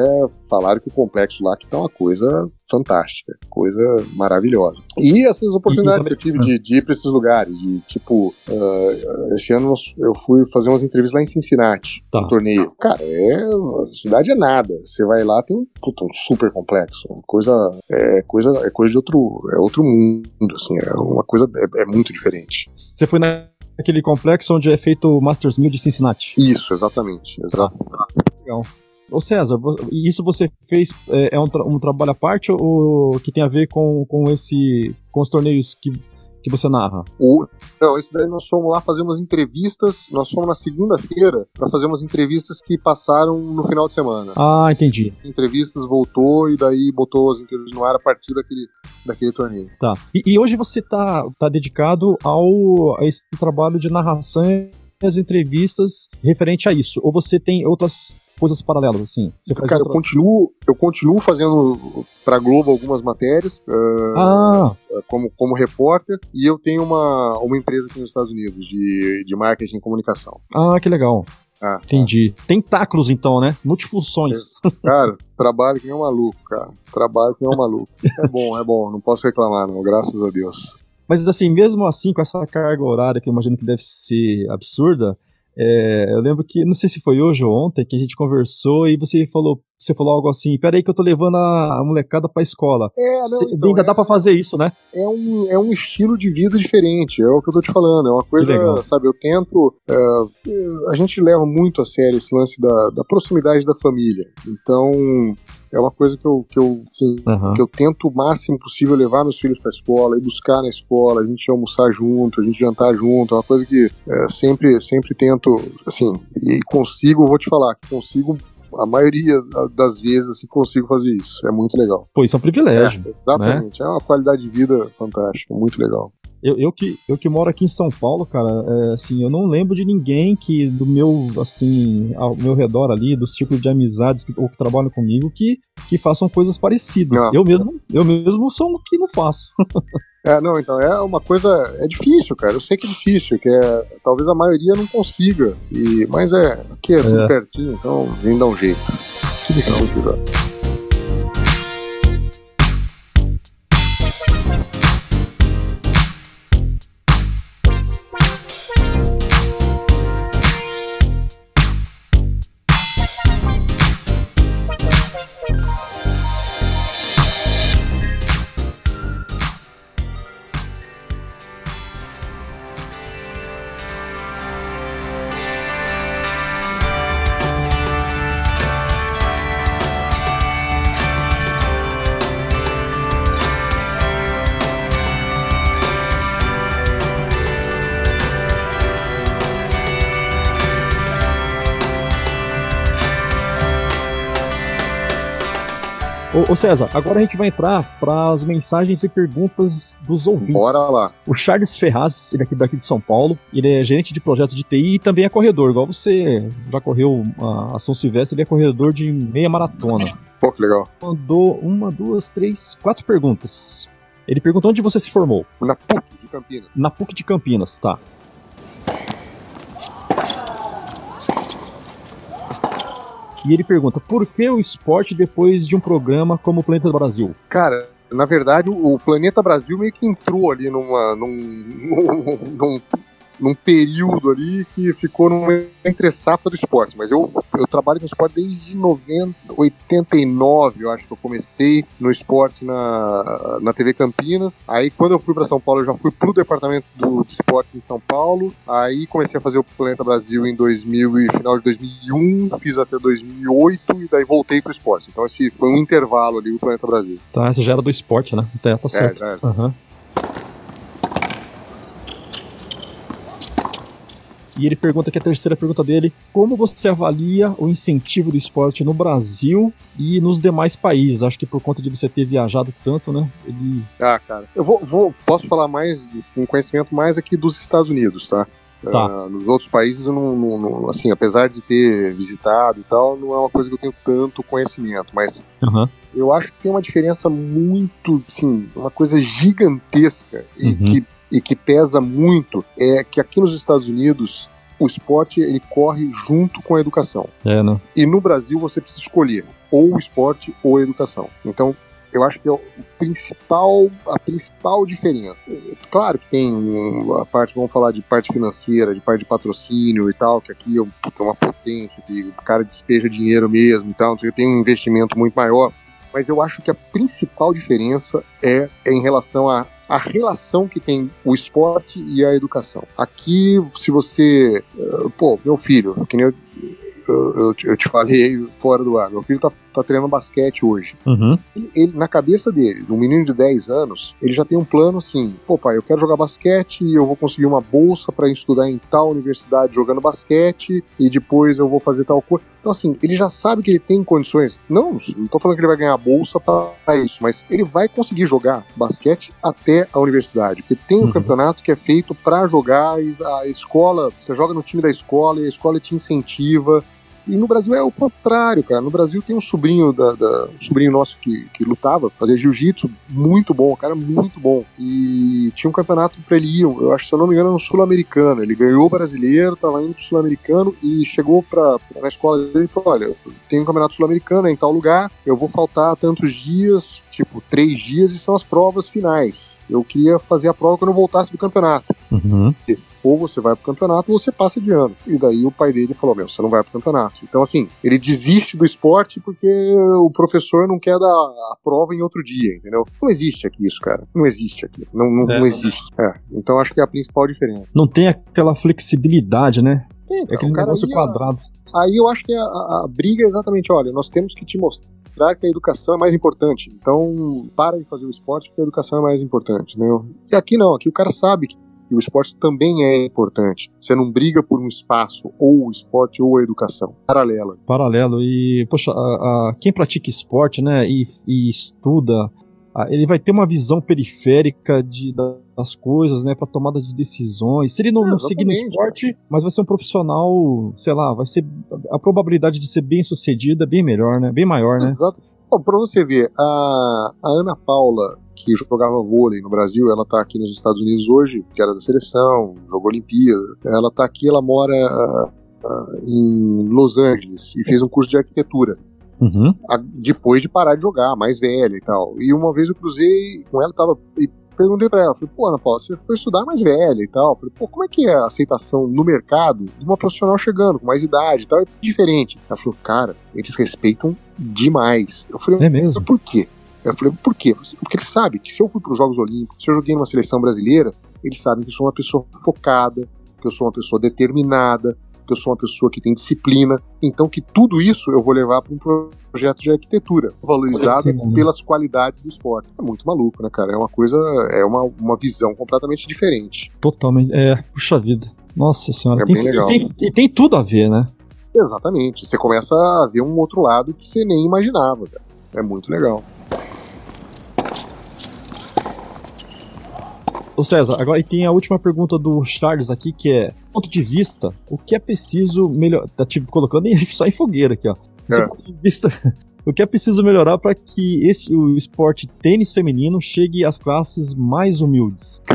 Falaram que o complexo lá que tá uma coisa fantástica, coisa maravilhosa. E essas oportunidades E- que eu tive de, de ir pra esses lugares, de tipo. ah, esse ano eu fui fazer umas entrevistas lá em Cincinnati, Tá. no torneio. Cara, é. A cidade é nada. Você vai lá, tem um, puta, um super complexo. Coisa. É coisa, é coisa de outro. É outro mundo, assim. É uma coisa. É, é muito diferente. Você foi naquele complexo onde é feito o Masters 1000 de Cincinnati. Isso, exatamente. Exato. Legal. Ô César, e isso você fez é, é um, tra- um trabalho à parte ou que tem a ver com, com esse com os torneios que, que você narra? O, não, esse daí nós fomos lá fazer umas entrevistas. Nós fomos na segunda-feira para fazer umas entrevistas que passaram no final de semana. Ah, entendi. Entrevistas voltou e daí botou as entrevistas no ar a partir daquele, daquele torneio. Tá. E, e hoje você tá, tá dedicado ao, a esse trabalho de narração as entrevistas referente a isso? Ou você tem outras coisas paralelas, assim? Cara, eu outra- continuo, eu continuo fazendo pra Globo algumas matérias ah, Ah, como, como repórter e eu tenho uma, uma empresa aqui nos Estados Unidos de, de marketing e comunicação. ah, que legal. Ah, Entendi. Tentáculos, então, né? Multifunções. Cara, trabalho que nem um maluco, cara. Trabalho que nem um maluco. É bom, é bom. Não posso reclamar, não. Graças a Deus. Mas assim, mesmo assim, com essa carga horária que eu imagino que deve ser absurda, é, eu lembro que, não sei se foi hoje ou ontem, que a gente conversou e você falou, você falou algo assim, peraí que eu tô levando a, a molecada pra escola. É, não, Cê- então, ainda é, dá pra fazer isso, né? é, um, é um estilo de vida diferente, é o que eu tô te falando. É uma coisa, sabe, eu tento. é, a gente leva muito a sério esse lance da, da proximidade da família. Então, é uma coisa que eu, que eu assim, Aham. que eu tento o máximo possível levar meus filhos para a escola, ir buscar na escola, a gente almoçar junto, a gente jantar junto, é uma coisa que é, sempre, sempre tento, assim, e consigo, vou te falar, consigo, a maioria da- das vezes, assim, consigo fazer isso, é muito legal. Pô, isso é um privilégio. É, exatamente, é uma qualidade de vida fantástica, muito legal. Eu, eu, que, eu que moro aqui em São Paulo, cara, é, assim, eu não lembro de ninguém que do meu, assim, ao meu redor ali, do círculo de amizades que, ou que trabalham comigo, que, que façam coisas parecidas. Não. Eu mesmo, eu mesmo sou um que não faço. É, não, então, é uma coisa, é difícil, cara, eu sei que é difícil, que é, talvez a maioria não consiga, e, mas é, aqui é tudo É. pertinho, então vem dar um jeito. Que quiser. Ô, ô César, agora a gente vai entrar para as mensagens e perguntas dos ouvintes. Bora lá. O Charles Ferraz, ele é aqui daqui de São Paulo, ele é gerente de projetos de TI e também é corredor, igual você já correu a, a São Silvestre, ele é corredor de meia maratona. Pô, que legal. Mandou uma, duas, três, quatro perguntas. Ele perguntou onde você se formou. Na PUC de Campinas. Na PUC de Campinas, tá. E ele pergunta, por que o esporte depois de um programa como o Planeta Brasil? Cara, na verdade, o o Planeta Brasil meio que entrou ali numa, num, num, num, num período ali que ficou numa entre safra do esporte. Mas eu, eu trabalho com esporte desde 90, 89, eu acho que eu comecei no esporte na, na TV Campinas. Aí quando eu fui para São Paulo, eu já fui pro departamento do, de esporte em São Paulo. Aí comecei a fazer o Planeta Brasil em 2000 e final de 2001, fiz até 2008 e daí voltei pro esporte. Então esse foi um intervalo ali do Planeta Brasil. Tá, essa já era do esporte, né? Tá, tá certo. É, já era. Aham. E ele pergunta que a terceira pergunta dele: como você avalia o incentivo do esporte no Brasil e nos demais países? Acho que por conta de você ter viajado tanto, né? Ele. Ah, cara. Eu vou, vou- posso falar mais, com conhecimento mais aqui dos Estados Unidos, tá? Tá. Ah, nos outros países, eu não, não- não- assim, apesar de ter visitado e tal, não é uma coisa que eu tenho tanto conhecimento, mas Aham. eu acho que tem uma diferença muito, assim, uma coisa gigantesca e, Uhum. que, e que pesa muito, é que aqui nos Estados Unidos, o esporte, ele corre junto com a educação. É, né? E no Brasil você precisa escolher ou o esporte ou a educação. Então, eu acho que é o principal, a principal diferença. Claro que tem a parte, vamos falar de parte financeira, de parte de patrocínio e tal, que aqui é um- uma potência, que o cara despeja dinheiro mesmo e tal, tem um investimento muito maior. Mas eu acho que a principal diferença é, é em relação a a relação que tem o esporte e a educação. Aqui, se você. eh, Pô, meu filho, que nem eu, eu, eu te- falei fora do ar, meu filho tá, tá treinando basquete hoje. Uhum. Ele, ele, na cabeça dele, um menino de 10 anos, ele já tem um plano assim: pô, pai, eu quero jogar basquete e eu vou conseguir uma bolsa para estudar em tal universidade jogando basquete e depois eu vou fazer tal coisa. Então, assim, ele já sabe que ele tem condições. Não, não tô falando que ele vai ganhar a bolsa para isso, mas ele vai conseguir jogar basquete até a universidade, porque tem um Uhum. campeonato que é feito para jogar e a escola, você joga no time da escola e a escola te incentiva. E no Brasil é o contrário, cara. No Brasil tem um sobrinho da, da- um sobrinho nosso que, que lutava, fazia jiu-jitsu, muito bom, cara, muito bom. E tinha um campeonato pra ele ir, eu acho, se eu não me engano, no Sul-Americano. Ele ganhou o brasileiro, tava indo pro Sul-Americano e chegou pra, pra- na escola dele e falou: Olha, tem um campeonato sul-americano é em tal lugar, eu vou faltar tantos dias, tipo, três dias, e são as provas finais. Eu queria fazer a prova quando eu voltasse do campeonato. Uhum. Ou você vai pro campeonato ou você passa de ano. E daí o pai dele falou: Meu, você não vai pro campeonato. Então, assim, ele desiste do esporte porque o professor não quer dar a prova em outro dia, entendeu? Não existe aqui isso, cara. Não existe aqui. Não, não, É. não existe. É. Então, acho que é a principal diferença. Não tem aquela flexibilidade, né? Tem, É cara, aquele negócio ia- quadrado. Aí eu acho que a, a- a briga é exatamente, olha, nós temos que te mostrar que a educação é mais importante. Então, para de fazer o esporte porque a educação é mais importante, né? E aqui não, aqui o cara sabe que o esporte também é importante. Você não briga por um espaço, ou o esporte ou a educação. Paralela. Paralelo. E, poxa, a- a- quem pratica esporte, né, e, e estuda, a- ele vai ter uma visão periférica de, da- das coisas, né, para tomada de decisões. Se ele não, É, não seguir no esporte, mas vai ser um profissional, sei lá, vai ser. A probabilidade de ser bem sucedido é bem melhor, né? Bem maior, né? Exato. Ó, pra você ver, a, a Ana Paula, que jogava vôlei no Brasil, ela tá aqui nos Estados Unidos hoje, que era da seleção, jogou Olimpíada. Ela tá aqui, ela mora ah, em Los Angeles e fez um curso de arquitetura. Uhum. a- depois de parar de jogar, mais velha e tal. E uma vez eu cruzei com ela, tava. E perguntei pra ela, falei, pô, Ana Paula, você foi estudar mais velha e tal. Falei, pô, como é que é a aceitação no mercado de uma profissional chegando, com mais idade e tal? É diferente. Ela falou, cara, eles respeitam demais. Eu falei, É mesmo. por quê? Eu falei, por quê? Porque eles sabem que se eu fui para os Jogos Olímpicos, se eu joguei numa seleção brasileira, eles sabem que eu sou uma pessoa focada, que eu sou uma pessoa determinada, que eu sou uma pessoa que tem disciplina. Então, que tudo isso eu vou levar para um projeto de arquitetura, valorizado Uhum. pelas qualidades do esporte. É muito maluco, né, cara? É uma coisa, é uma, uma visão completamente diferente. Totalmente. É, puxa vida. Nossa senhora. É tem, bem legal. tem- e tem tudo a ver, né? Exatamente. Você começa a ver um outro lado que você nem imaginava, cara. É muito legal. Ô César, agora e tem a última pergunta do Charles aqui, que é, ponto de vista, o que é preciso melhorar? Tá tipo, colocando só em fogueira aqui, ó. É. ponto de vista, o que é preciso melhorar para que esse, o esporte tênis feminino chegue às classes mais humildes?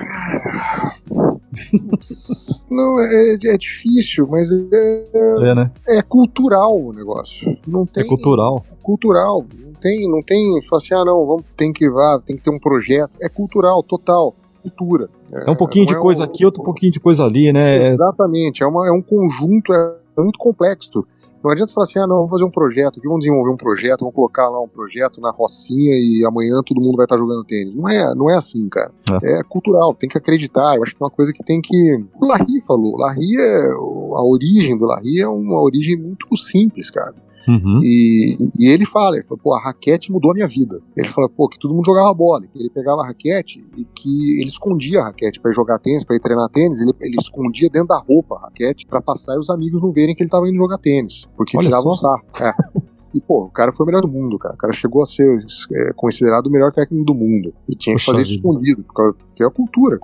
Não, é, é difícil, mas é, É, né? é cultural o negócio. Não tem É cultural. cultural. Não tem, não tem, fala assim, ah, não, vamos, tem que vá, tem que ter um projeto. É cultural, total. Cultura. É um pouquinho de é coisa um- aqui, outro pouquinho de coisa ali, né? É- Exatamente, é, uma, é um conjunto, é, é muito complexo. Não adianta falar assim, ah, não, vamos fazer um projeto aqui, vamos desenvolver um projeto, vamos colocar lá um projeto na rocinha e amanhã todo mundo vai estar jogando tênis. Não é, não é assim, cara. É. cultural, tem que acreditar. Eu acho que é uma coisa que tem que. O Larry falou. Larry é. A origem do Larry é uma origem muito simples, cara. Uhum. E, e ele fala, ele fala, pô, a raquete mudou a minha vida. Ele fala, pô, que todo mundo jogava bola, que ele pegava a raquete e que ele escondia a raquete pra ir jogar tênis, pra ir treinar tênis, ele, ele escondia dentro da roupa a raquete pra passar e os amigos não verem que ele tava indo jogar tênis, porque Olha tirava só. um sarro. É. E, pô, o cara foi o melhor do mundo, cara. O cara chegou a ser é, considerado o melhor técnico do mundo. E tinha que Poxa fazer isso escondido, porque porque é a cultura,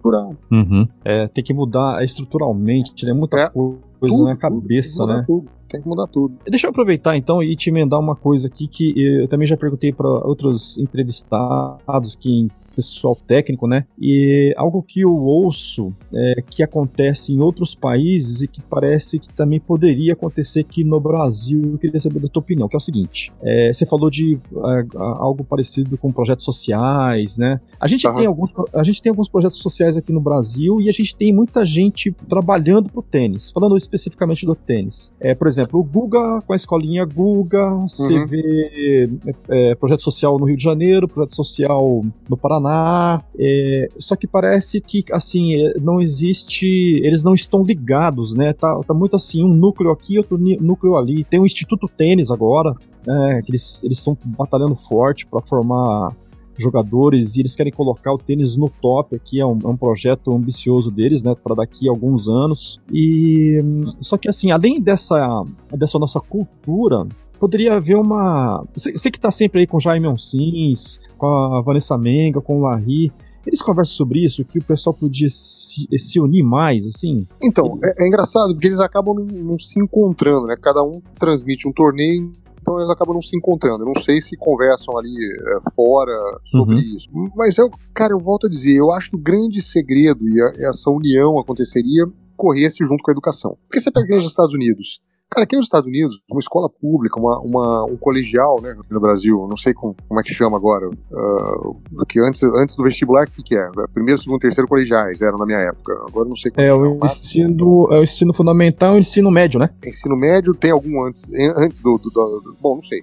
cultural. Uhum. É, tem que mudar estruturalmente, né? Muita É. coisa Tudo, na tudo, cabeça, tem que mudar né? Tudo, tem que mudar tudo. Deixa eu aproveitar então e te emendar uma coisa aqui que eu também já perguntei para outros entrevistados que pessoal técnico, né? E algo que eu ouço é, que acontece em outros países e que parece que também poderia acontecer aqui no Brasil. Eu queria saber da tua opinião, que é o seguinte: é, você falou de é, algo parecido com projetos sociais, né? A gente, Aham. tem alguns, a gente tem alguns projetos sociais aqui no Brasil e a gente tem muita gente trabalhando pro tênis, falando especificamente do tênis. É, por exemplo, o Guga com a escolinha Guga, você Uhum. vê é, projeto social no Rio de Janeiro, projeto social no Paraná. é, só que parece que assim é, não existe, eles não estão ligados, né? Tá, tá muito assim um núcleo aqui, outro núcleo ali. Tem o Instituto Tênis agora, né, que eles eles estão batalhando forte para formar jogadores e eles querem colocar o tênis no top aqui, é um, é um projeto ambicioso deles, né, para daqui a alguns anos. E só que assim, além dessa dessa nossa cultura, poderia haver uma. Você que tá sempre aí com o Jaime Onsins, com a Vanessa Menga, com o Larry. Eles conversam sobre isso, que o pessoal podia se, se unir mais, assim? Então, é, é engraçado porque eles acabam não, não se encontrando, né? Cada um transmite um torneio, então eles acabam não se encontrando. Eu não sei se conversam ali é, fora sobre Uhum. isso. Mas eu, cara, eu volto a dizer, eu acho que o grande segredo e a- essa união aconteceria corresse junto com a educação. Porque você pega aqui nos Estados Unidos, Cara, aqui nos Estados Unidos, uma escola pública, uma, uma um colegial, né, no Brasil, não sei como, como é que chama agora, uh, que antes, antes do vestibular, o que, que é? Primeiro, segundo, terceiro colegiais eram na minha época. Agora não sei como É o ensino, é o ensino fundamental e o ensino médio, né? Ensino médio tem algum antes, antes do, do, do, do bom, não sei.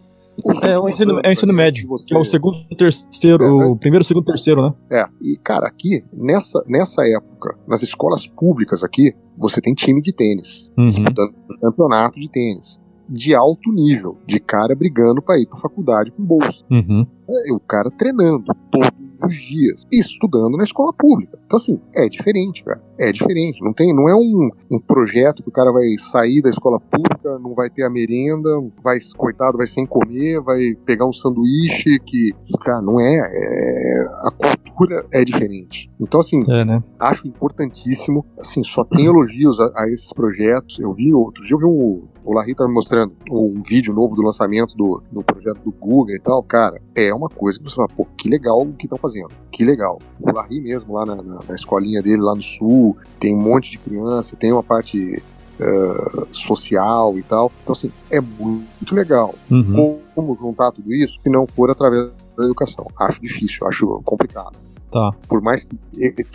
É o ensino, é o ensino médio, você... é o segundo, terceiro, é, né? o primeiro, segundo, terceiro, né? É, e cara, aqui, nessa, nessa época, nas escolas públicas aqui, você tem time de tênis, uhum. disputando campeonato de tênis de alto nível, de cara brigando para ir para faculdade com bolsa. Uhum. É, o cara treinando todos os dias, estudando na escola pública. Então, assim, é diferente, cara. É diferente. Não, tem, não é um, um projeto que o cara vai sair da escola pública, não vai ter a merenda, vai, coitado, vai sem comer, vai pegar um sanduíche que. Cara, não é. é a cultura é diferente. Então, assim, é, né? acho importantíssimo. Assim, só tem elogios a, a, esses projetos. Eu vi, outro dia eu vi um. O Larry tá me mostrando um vídeo novo do lançamento do, do projeto do Google e tal. Cara, é uma coisa que você fala, pô, que legal o que estão fazendo. Que legal. O Larry mesmo, lá na, na, na escolinha dele, lá no sul, tem um monte de criança, tem uma parte Uh, social e tal. Então, assim, é muito legal. Uhum. Como juntar tudo isso se não for através da educação? Acho difícil, acho complicado. Tá. Por mais que.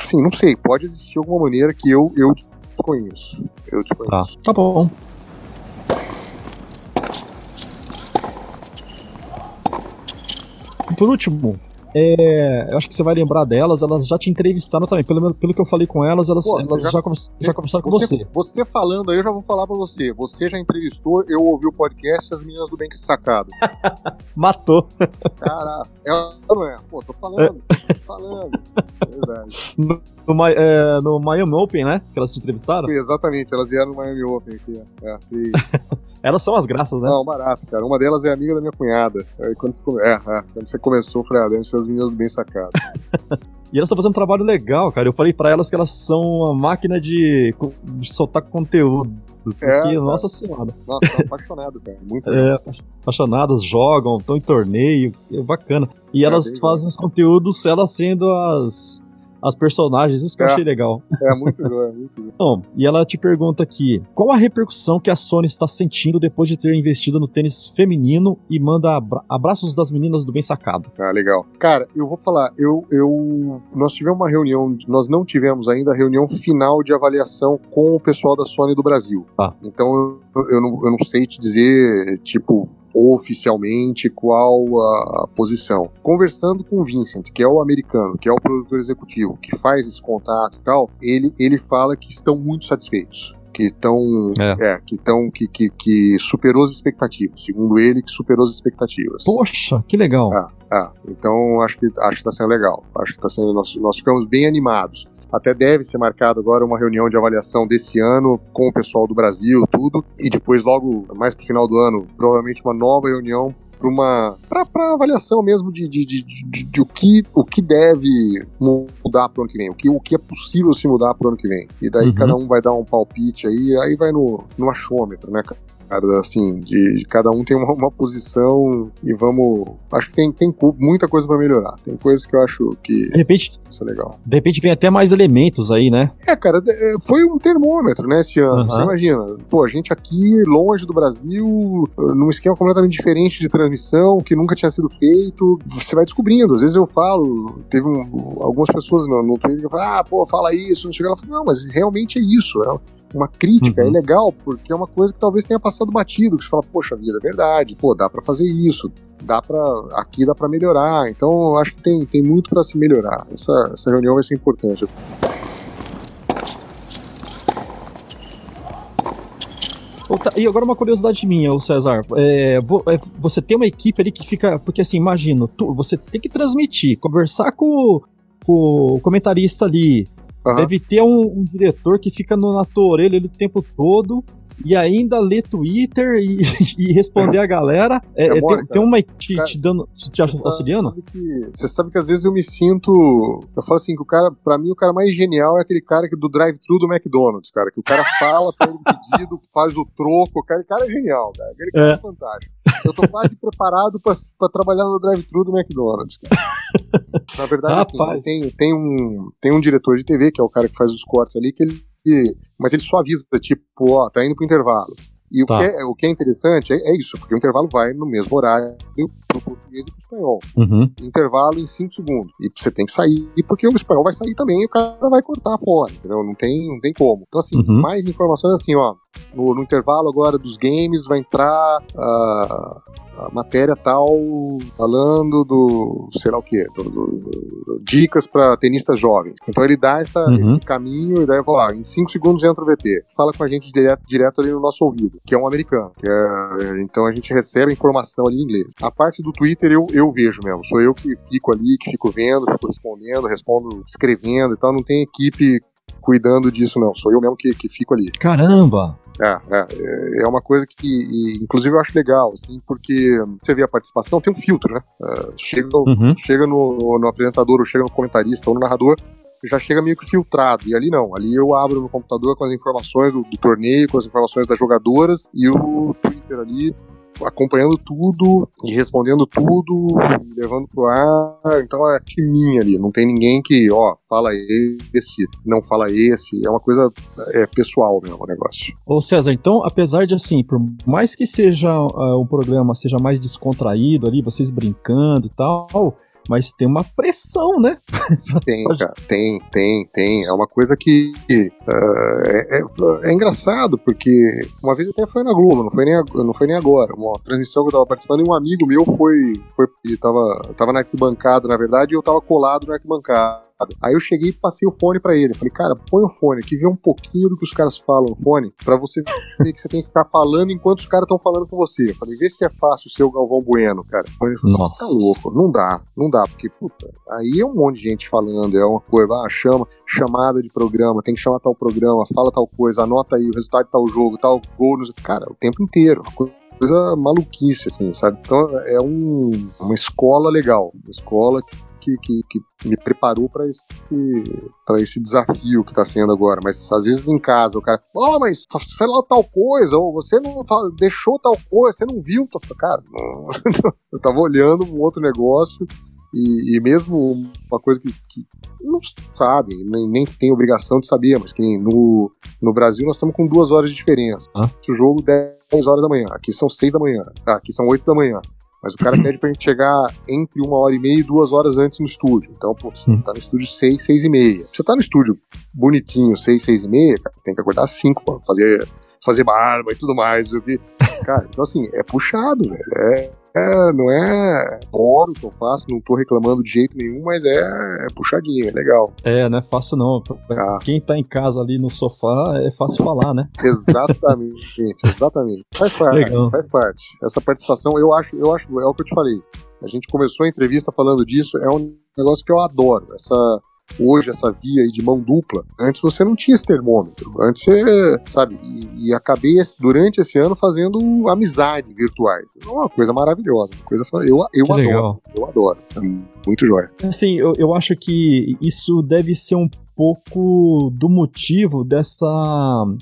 Sim, não sei, pode existir alguma maneira que eu, eu desconheço. Eu desconheço. Tá, tá bom. Por último, é, eu acho que você vai lembrar delas, elas já te entrevistaram também. Pelo, pelo que eu falei com elas, elas, Pô, elas já, já, conversaram, já conversaram com você. Você falando aí, eu já vou falar pra você. Você já entrevistou, eu ouvi o podcast As Meninas do Bem Que Sacado. Matou. Caraca, ela não é. Pô, tô falando, tô falando. Verdade. No, no, é, no Miami Open, né? Que elas te entrevistaram? Sim, exatamente, elas vieram no Miami Open aqui. É, e... Elas são as graças, né? Não, barato, cara. Uma delas é amiga da minha cunhada. Aí quando, é, é, quando você começou, eu falei, ah, devem ser as meninas bem sacadas. E elas estão fazendo um trabalho legal, cara. Eu falei para elas que elas são uma máquina de, de soltar conteúdo. Porque, é, nossa senhora. Nossa, tô apaixonado, cara. Muito é, apaixonadas, jogam, estão em torneio. É bacana. E é, elas fazem os conteúdos, elas sendo as as personagens, isso que é, eu achei legal. É muito bom, é muito bom. Bom, e ela te pergunta aqui: qual a repercussão que a Sony está sentindo depois de ter investido no tênis feminino e manda abra abraços das meninas do bem sacado? Ah, legal. Cara, eu vou falar, eu, eu nós tivemos uma reunião, nós não tivemos ainda a reunião final de avaliação com o pessoal da Sony do Brasil. Ah. Então eu, eu, não, eu não sei te dizer, tipo, oficialmente qual a, a, posição. Conversando com o Vincent, que é o americano, que é o produtor executivo, que faz esse contato e tal, ele, ele fala que estão muito satisfeitos que estão é. é. que estão que, que, que, superou as expectativas segundo ele que superou as expectativas poxa que legal ah, ah, então acho que acho que está sendo legal acho que está sendo nós, nós ficamos bem animados até deve ser marcado agora uma reunião de avaliação desse ano com o pessoal do Brasil, tudo. E depois, logo mais pro final do ano, provavelmente uma nova reunião para uma para avaliação mesmo de, de, de, de, de, o, que, o que deve mudar para o ano que vem, o que, o que é possível se mudar para o ano que vem. E daí uhum. cada um vai dar um palpite aí, aí vai no, no achômetro, né, cara? Cara, assim, de, de cada um tem uma, uma, posição e vamos. Acho que tem, tem muita coisa para melhorar. Tem coisas que eu acho que. De repente. Isso é legal. De repente vem até mais elementos aí, né? É, cara, é, foi um termômetro, né, esse ano. Uhum. Você imagina, pô, a gente aqui, longe do Brasil, num esquema completamente diferente de transmissão, que nunca tinha sido feito. Você vai descobrindo. Às vezes eu falo, teve um, algumas pessoas no, no Twitter que falam, ah, pô, fala isso, não chega lá. Não, mas realmente é isso. É, uma crítica, é uhum. é legal, porque é uma coisa que talvez tenha passado batido, que você fala, poxa vida, é verdade, pô, dá para fazer isso, dá para aqui dá para melhorar. Então, eu acho que tem, tem muito para se melhorar. Essa, essa reunião vai ser importante. E agora uma curiosidade minha, o César. É, é, você tem uma equipe ali que fica. Porque assim, imagino, tu, você tem que transmitir, conversar com, com o comentarista ali, Uhum. Deve ter um, um, diretor que fica no, na tua orelha o tempo todo e ainda ler Twitter e, e responder a galera. É, é, tem, tem, uma te, cara, te dando, te, te auxiliando? Sabe que, você sabe que às vezes eu me sinto. Eu falo assim, que o cara, pra mim, o cara mais genial é aquele cara que, do drive-thru do McDonald's, cara. Que o cara fala, pega o pedido, faz o troco. O cara, o cara é genial, cara. Aquele cara é, é fantástico. Eu tô quase preparado pra, pra trabalhar no drive-thru do McDonald's, cara. Na verdade, assim, tem, tem, um, tem um diretor de TV, que é o cara que faz os cortes ali, que ele. Mas ele só avisa, tipo, ó, tá indo pro intervalo. E o, Tá. que, é, o que é interessante é, é isso, porque o intervalo vai no mesmo horário pro português e pro espanhol. Uhum. Intervalo em 5 segundos. E você tem que sair, porque o espanhol vai sair também e o cara vai cortar fora, entendeu? Não tem, não tem como. Então, assim, Uhum. mais informações assim, ó. No, no intervalo agora dos games vai entrar ah, a matéria tal falando do, sei lá o que, dicas para tenistas jovens. Então ele dá essa, Uhum. esse caminho e daí fala, ah, em 5 segundos entra o VT. Fala com a gente direto, direto ali no nosso ouvido, que é um americano. que é- então a gente recebe a informação ali em inglês. A parte do Twitter eu, eu vejo mesmo. Sou eu que fico ali, que fico vendo, fico respondendo, respondo escrevendo e tal. Não tem equipe cuidando disso, não. Sou eu mesmo que, que fico ali. Caramba! É, é, é uma coisa que, e, inclusive, eu acho legal, assim, porque você vê a participação, tem um filtro, né? É, chega Uhum. chega no, no- no apresentador, ou chega no comentarista, ou no narrador, já chega meio que filtrado. E ali não, ali eu abro no computador com as informações do, do torneio, com as informações das jogadoras, e o Twitter ali acompanhando tudo e respondendo tudo, levando pro ar. Então é timinha ali, não tem ninguém que, ó, fala esse, não fala esse. É uma coisa é, pessoal mesmo o negócio. Ô César, então, apesar de assim, por mais que seja ah, um programa seja mais descontraído ali, vocês brincando e tal, mas tem uma pressão, né? Tem, cara, tem, tem, tem. É uma coisa que ah, é, é- é engraçado, porque uma vez até foi na Globo, não foi nem, não foi nem agora. Uma transmissão que eu tava participando e um amigo meu foi. foi ele tava, tava na arquibancada, na verdade, e eu tava colado na arquibancada. Aí eu cheguei e passei o fone pra ele. Falei, cara, põe o fone aqui, vê um pouquinho do que os caras falam no fone, pra você ver que você tem que ficar falando enquanto os caras estão falando com você. Eu falei, vê se é fácil ser o Galvão Bueno, cara. Ele falou, Nossa. você tá louco, não dá, não dá, porque, puta, aí é um monte de gente falando, é uma coisa, ah, chama, chamada de programa, tem que chamar tal programa, fala tal coisa, anota aí o resultado de tal jogo, tal gol, não sei- cara, o tempo inteiro, uma coisa coisa maluquice, assim, sabe? Então é um, uma escola legal, uma escola que, que, que me preparou para esse, pra esse desafio que tá sendo agora. Mas às vezes em casa o cara, ó, mas falou tal coisa, ou você não deixou tal coisa, você não viu, tal-" cara, não. eu tava olhando um outro negócio. E, e mesmo uma coisa que, que não sabe, nem, nem tem obrigação de saber, mas que no, no Brasil nós estamos com duas horas de diferença. Ah. O jogo 10 horas da manhã, aqui são 6 da manhã, tá, aqui são 8 da manhã. Mas o cara pede pra gente chegar entre uma hora e meia e duas horas antes no estúdio. Então, pô, você Hum. tá no estúdio 6, 6 e meia. Você tá no estúdio bonitinho, 6, 6 e meia, cara, você tem que acordar às 5 pra fazer, fazer barba e tudo mais. Eu vi. Cara, então assim, é puxado, velho. É, é, não é boro que eu faço, não tô reclamando de jeito nenhum, mas é, é puxadinho, é legal. É, não é fácil não. Ah. Quem tá em casa ali no sofá é fácil falar, né? Exatamente, exatamente. Faz parte, Legal. faz parte. Essa participação, eu acho, eu acho, é o que eu te falei. A gente começou a entrevista falando disso, é um negócio que eu adoro. Essa hoje essa via aí de mão dupla. Antes você não tinha esse termômetro. Antes você, sabe, e, e acabei esse- durante esse ano fazendo amizades virtuais. É uma coisa maravilhosa, uma coisa eu eu Que adoro, legal. eu adoro. Muito jóia. Assim, eu, eu acho que isso deve ser um pouco do motivo dessa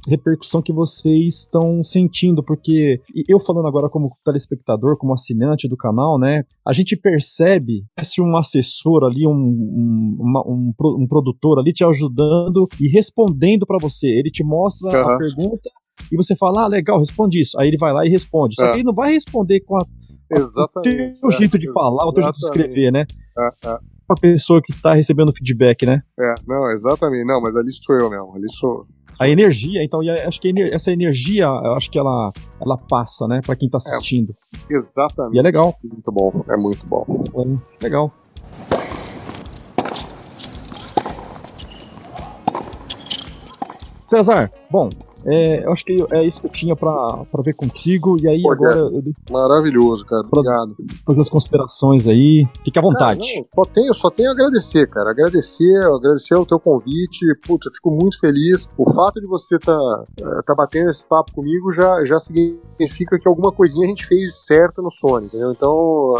repercussão que vocês estão sentindo, porque eu falando agora como telespectador, como assinante do canal, né, a gente percebe se um assessor ali, um, um, uma- um, um produtor ali te ajudando e respondendo pra você. Ele te mostra a Aham. pergunta e você fala, ah, legal, responde isso. Aí ele vai lá e responde. Só É. que ele não vai responder com a o teu jeito de falar, o teu jeito de escrever, né? É, é. Uma pessoa que tá recebendo feedback, né? É, não, exatamente. Não, mas ali sou eu mesmo. Ali sou. A energia, então, e acho que ener- essa energia, eu acho que ela, ela passa, né, pra quem tá assistindo. Exatamente. E é legal, Muito bom, é muito bom. é legal. César, bom, é, eu acho que é isso que eu tinha pra, pra ver contigo, e aí Pô, agora eu Maravilhoso, cara. Obrigado. fazer as considerações aí. Fique à vontade. Cara, não, só tenho, só tenho a agradecer, cara. Agradecer, agradecer o teu convite. Putz, eu fico muito feliz. O fato de você tá, eh, tá batendo esse papo comigo já, já significa que alguma coisinha a gente fez certo no Sony, entendeu? Então.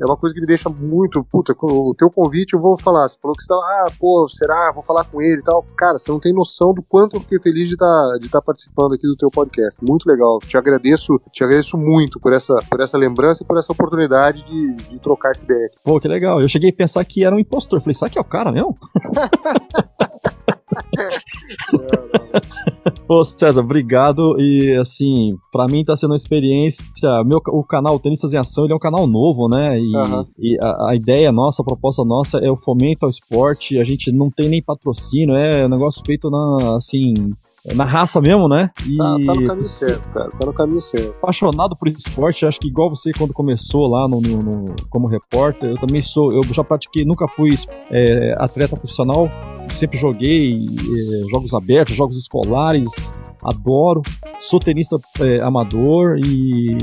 É uma coisa que me deixa muito. Puta, o teu convite eu vou falar. Você falou que você tava. Ah, pô, será? Vou falar com ele e tal. Cara, você não tem noção do quanto eu fiquei feliz de estar de tá participando aqui do teu podcast. Muito legal. Te agradeço, te agradeço muito por essa, por essa lembrança e por essa oportunidade de, de trocar esse ideia Pô, que legal. Eu cheguei a pensar que era um impostor. Falei, será que é o cara mesmo? Ô César, obrigado. E assim, pra mim tá sendo uma experiência. Meu, o canal Tenistas em Ação ele é um canal novo, né? E, Aham. e a, a ideia nossa, a proposta nossa é o fomento ao esporte. A gente não tem nem patrocínio, é um negócio feito na, assim, na raça mesmo, né? E Tá, tá no caminho certo, cara. Tá no caminho certo. apaixonado por esporte, acho que igual você quando começou lá no, no- no- como repórter, eu também sou, eu já pratiquei, nunca fui é, atleta profissional, sempre joguei é, jogos abertos, jogos escolares, adoro, sou tenista é, amador e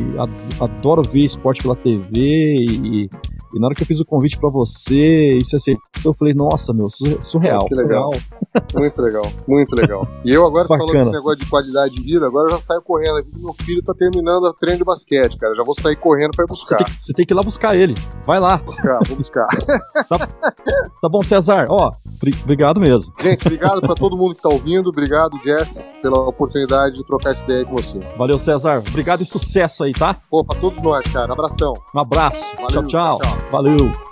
adoro ver esporte pela TV e, e na hora que eu fiz o convite pra você, e você aceitou, eu falei, nossa, meu, sur- surreal. Que legal. surreal. Muito legal, muito legal. E eu agora falando Bacana. desse negócio de qualidade de vida, agora eu já saio correndo aqui meu filho tá terminando a treino de basquete, cara. Já vou sair correndo pra ir Você buscar. tem, que- você tem que ir lá buscar ele. Vai lá. buscar, vou buscar. Tá bom, Cesar? Ó, bri- obrigado mesmo. Gente, obrigado pra todo mundo que tá ouvindo. Obrigado, Jeff, pela oportunidade de trocar essa ideia com você. Valeu, César. Obrigado e sucesso aí, tá? Pô, pra todos nós, cara. Abração. Um abraço. Valeu, tchau, tchau. tchau. Valeu.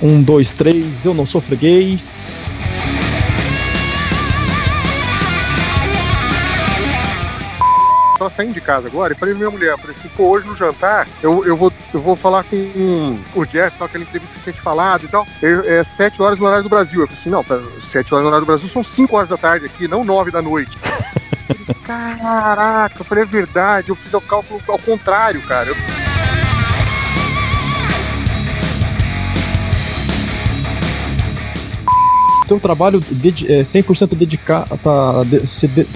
Um, dois, três. Eu não sou freguês. Tava saindo de casa agora e falei pra minha mulher, falei assim, pô, hoje no jantar eu, eu, vou, eu vou falar com o Jeff, tal, aquela entrevista que a gente falado e tal. Eu- É 7 horas no horário do Brasil. Eu falei assim, não, 7 horas no horário do Brasil são 5 horas da tarde aqui, não 9 da noite. Caraca, eu falei, é verdade, eu fiz o cálculo ao contrário, cara. Eu- Teu trabalho dedi é, 100% dedicado. Tá, de- de-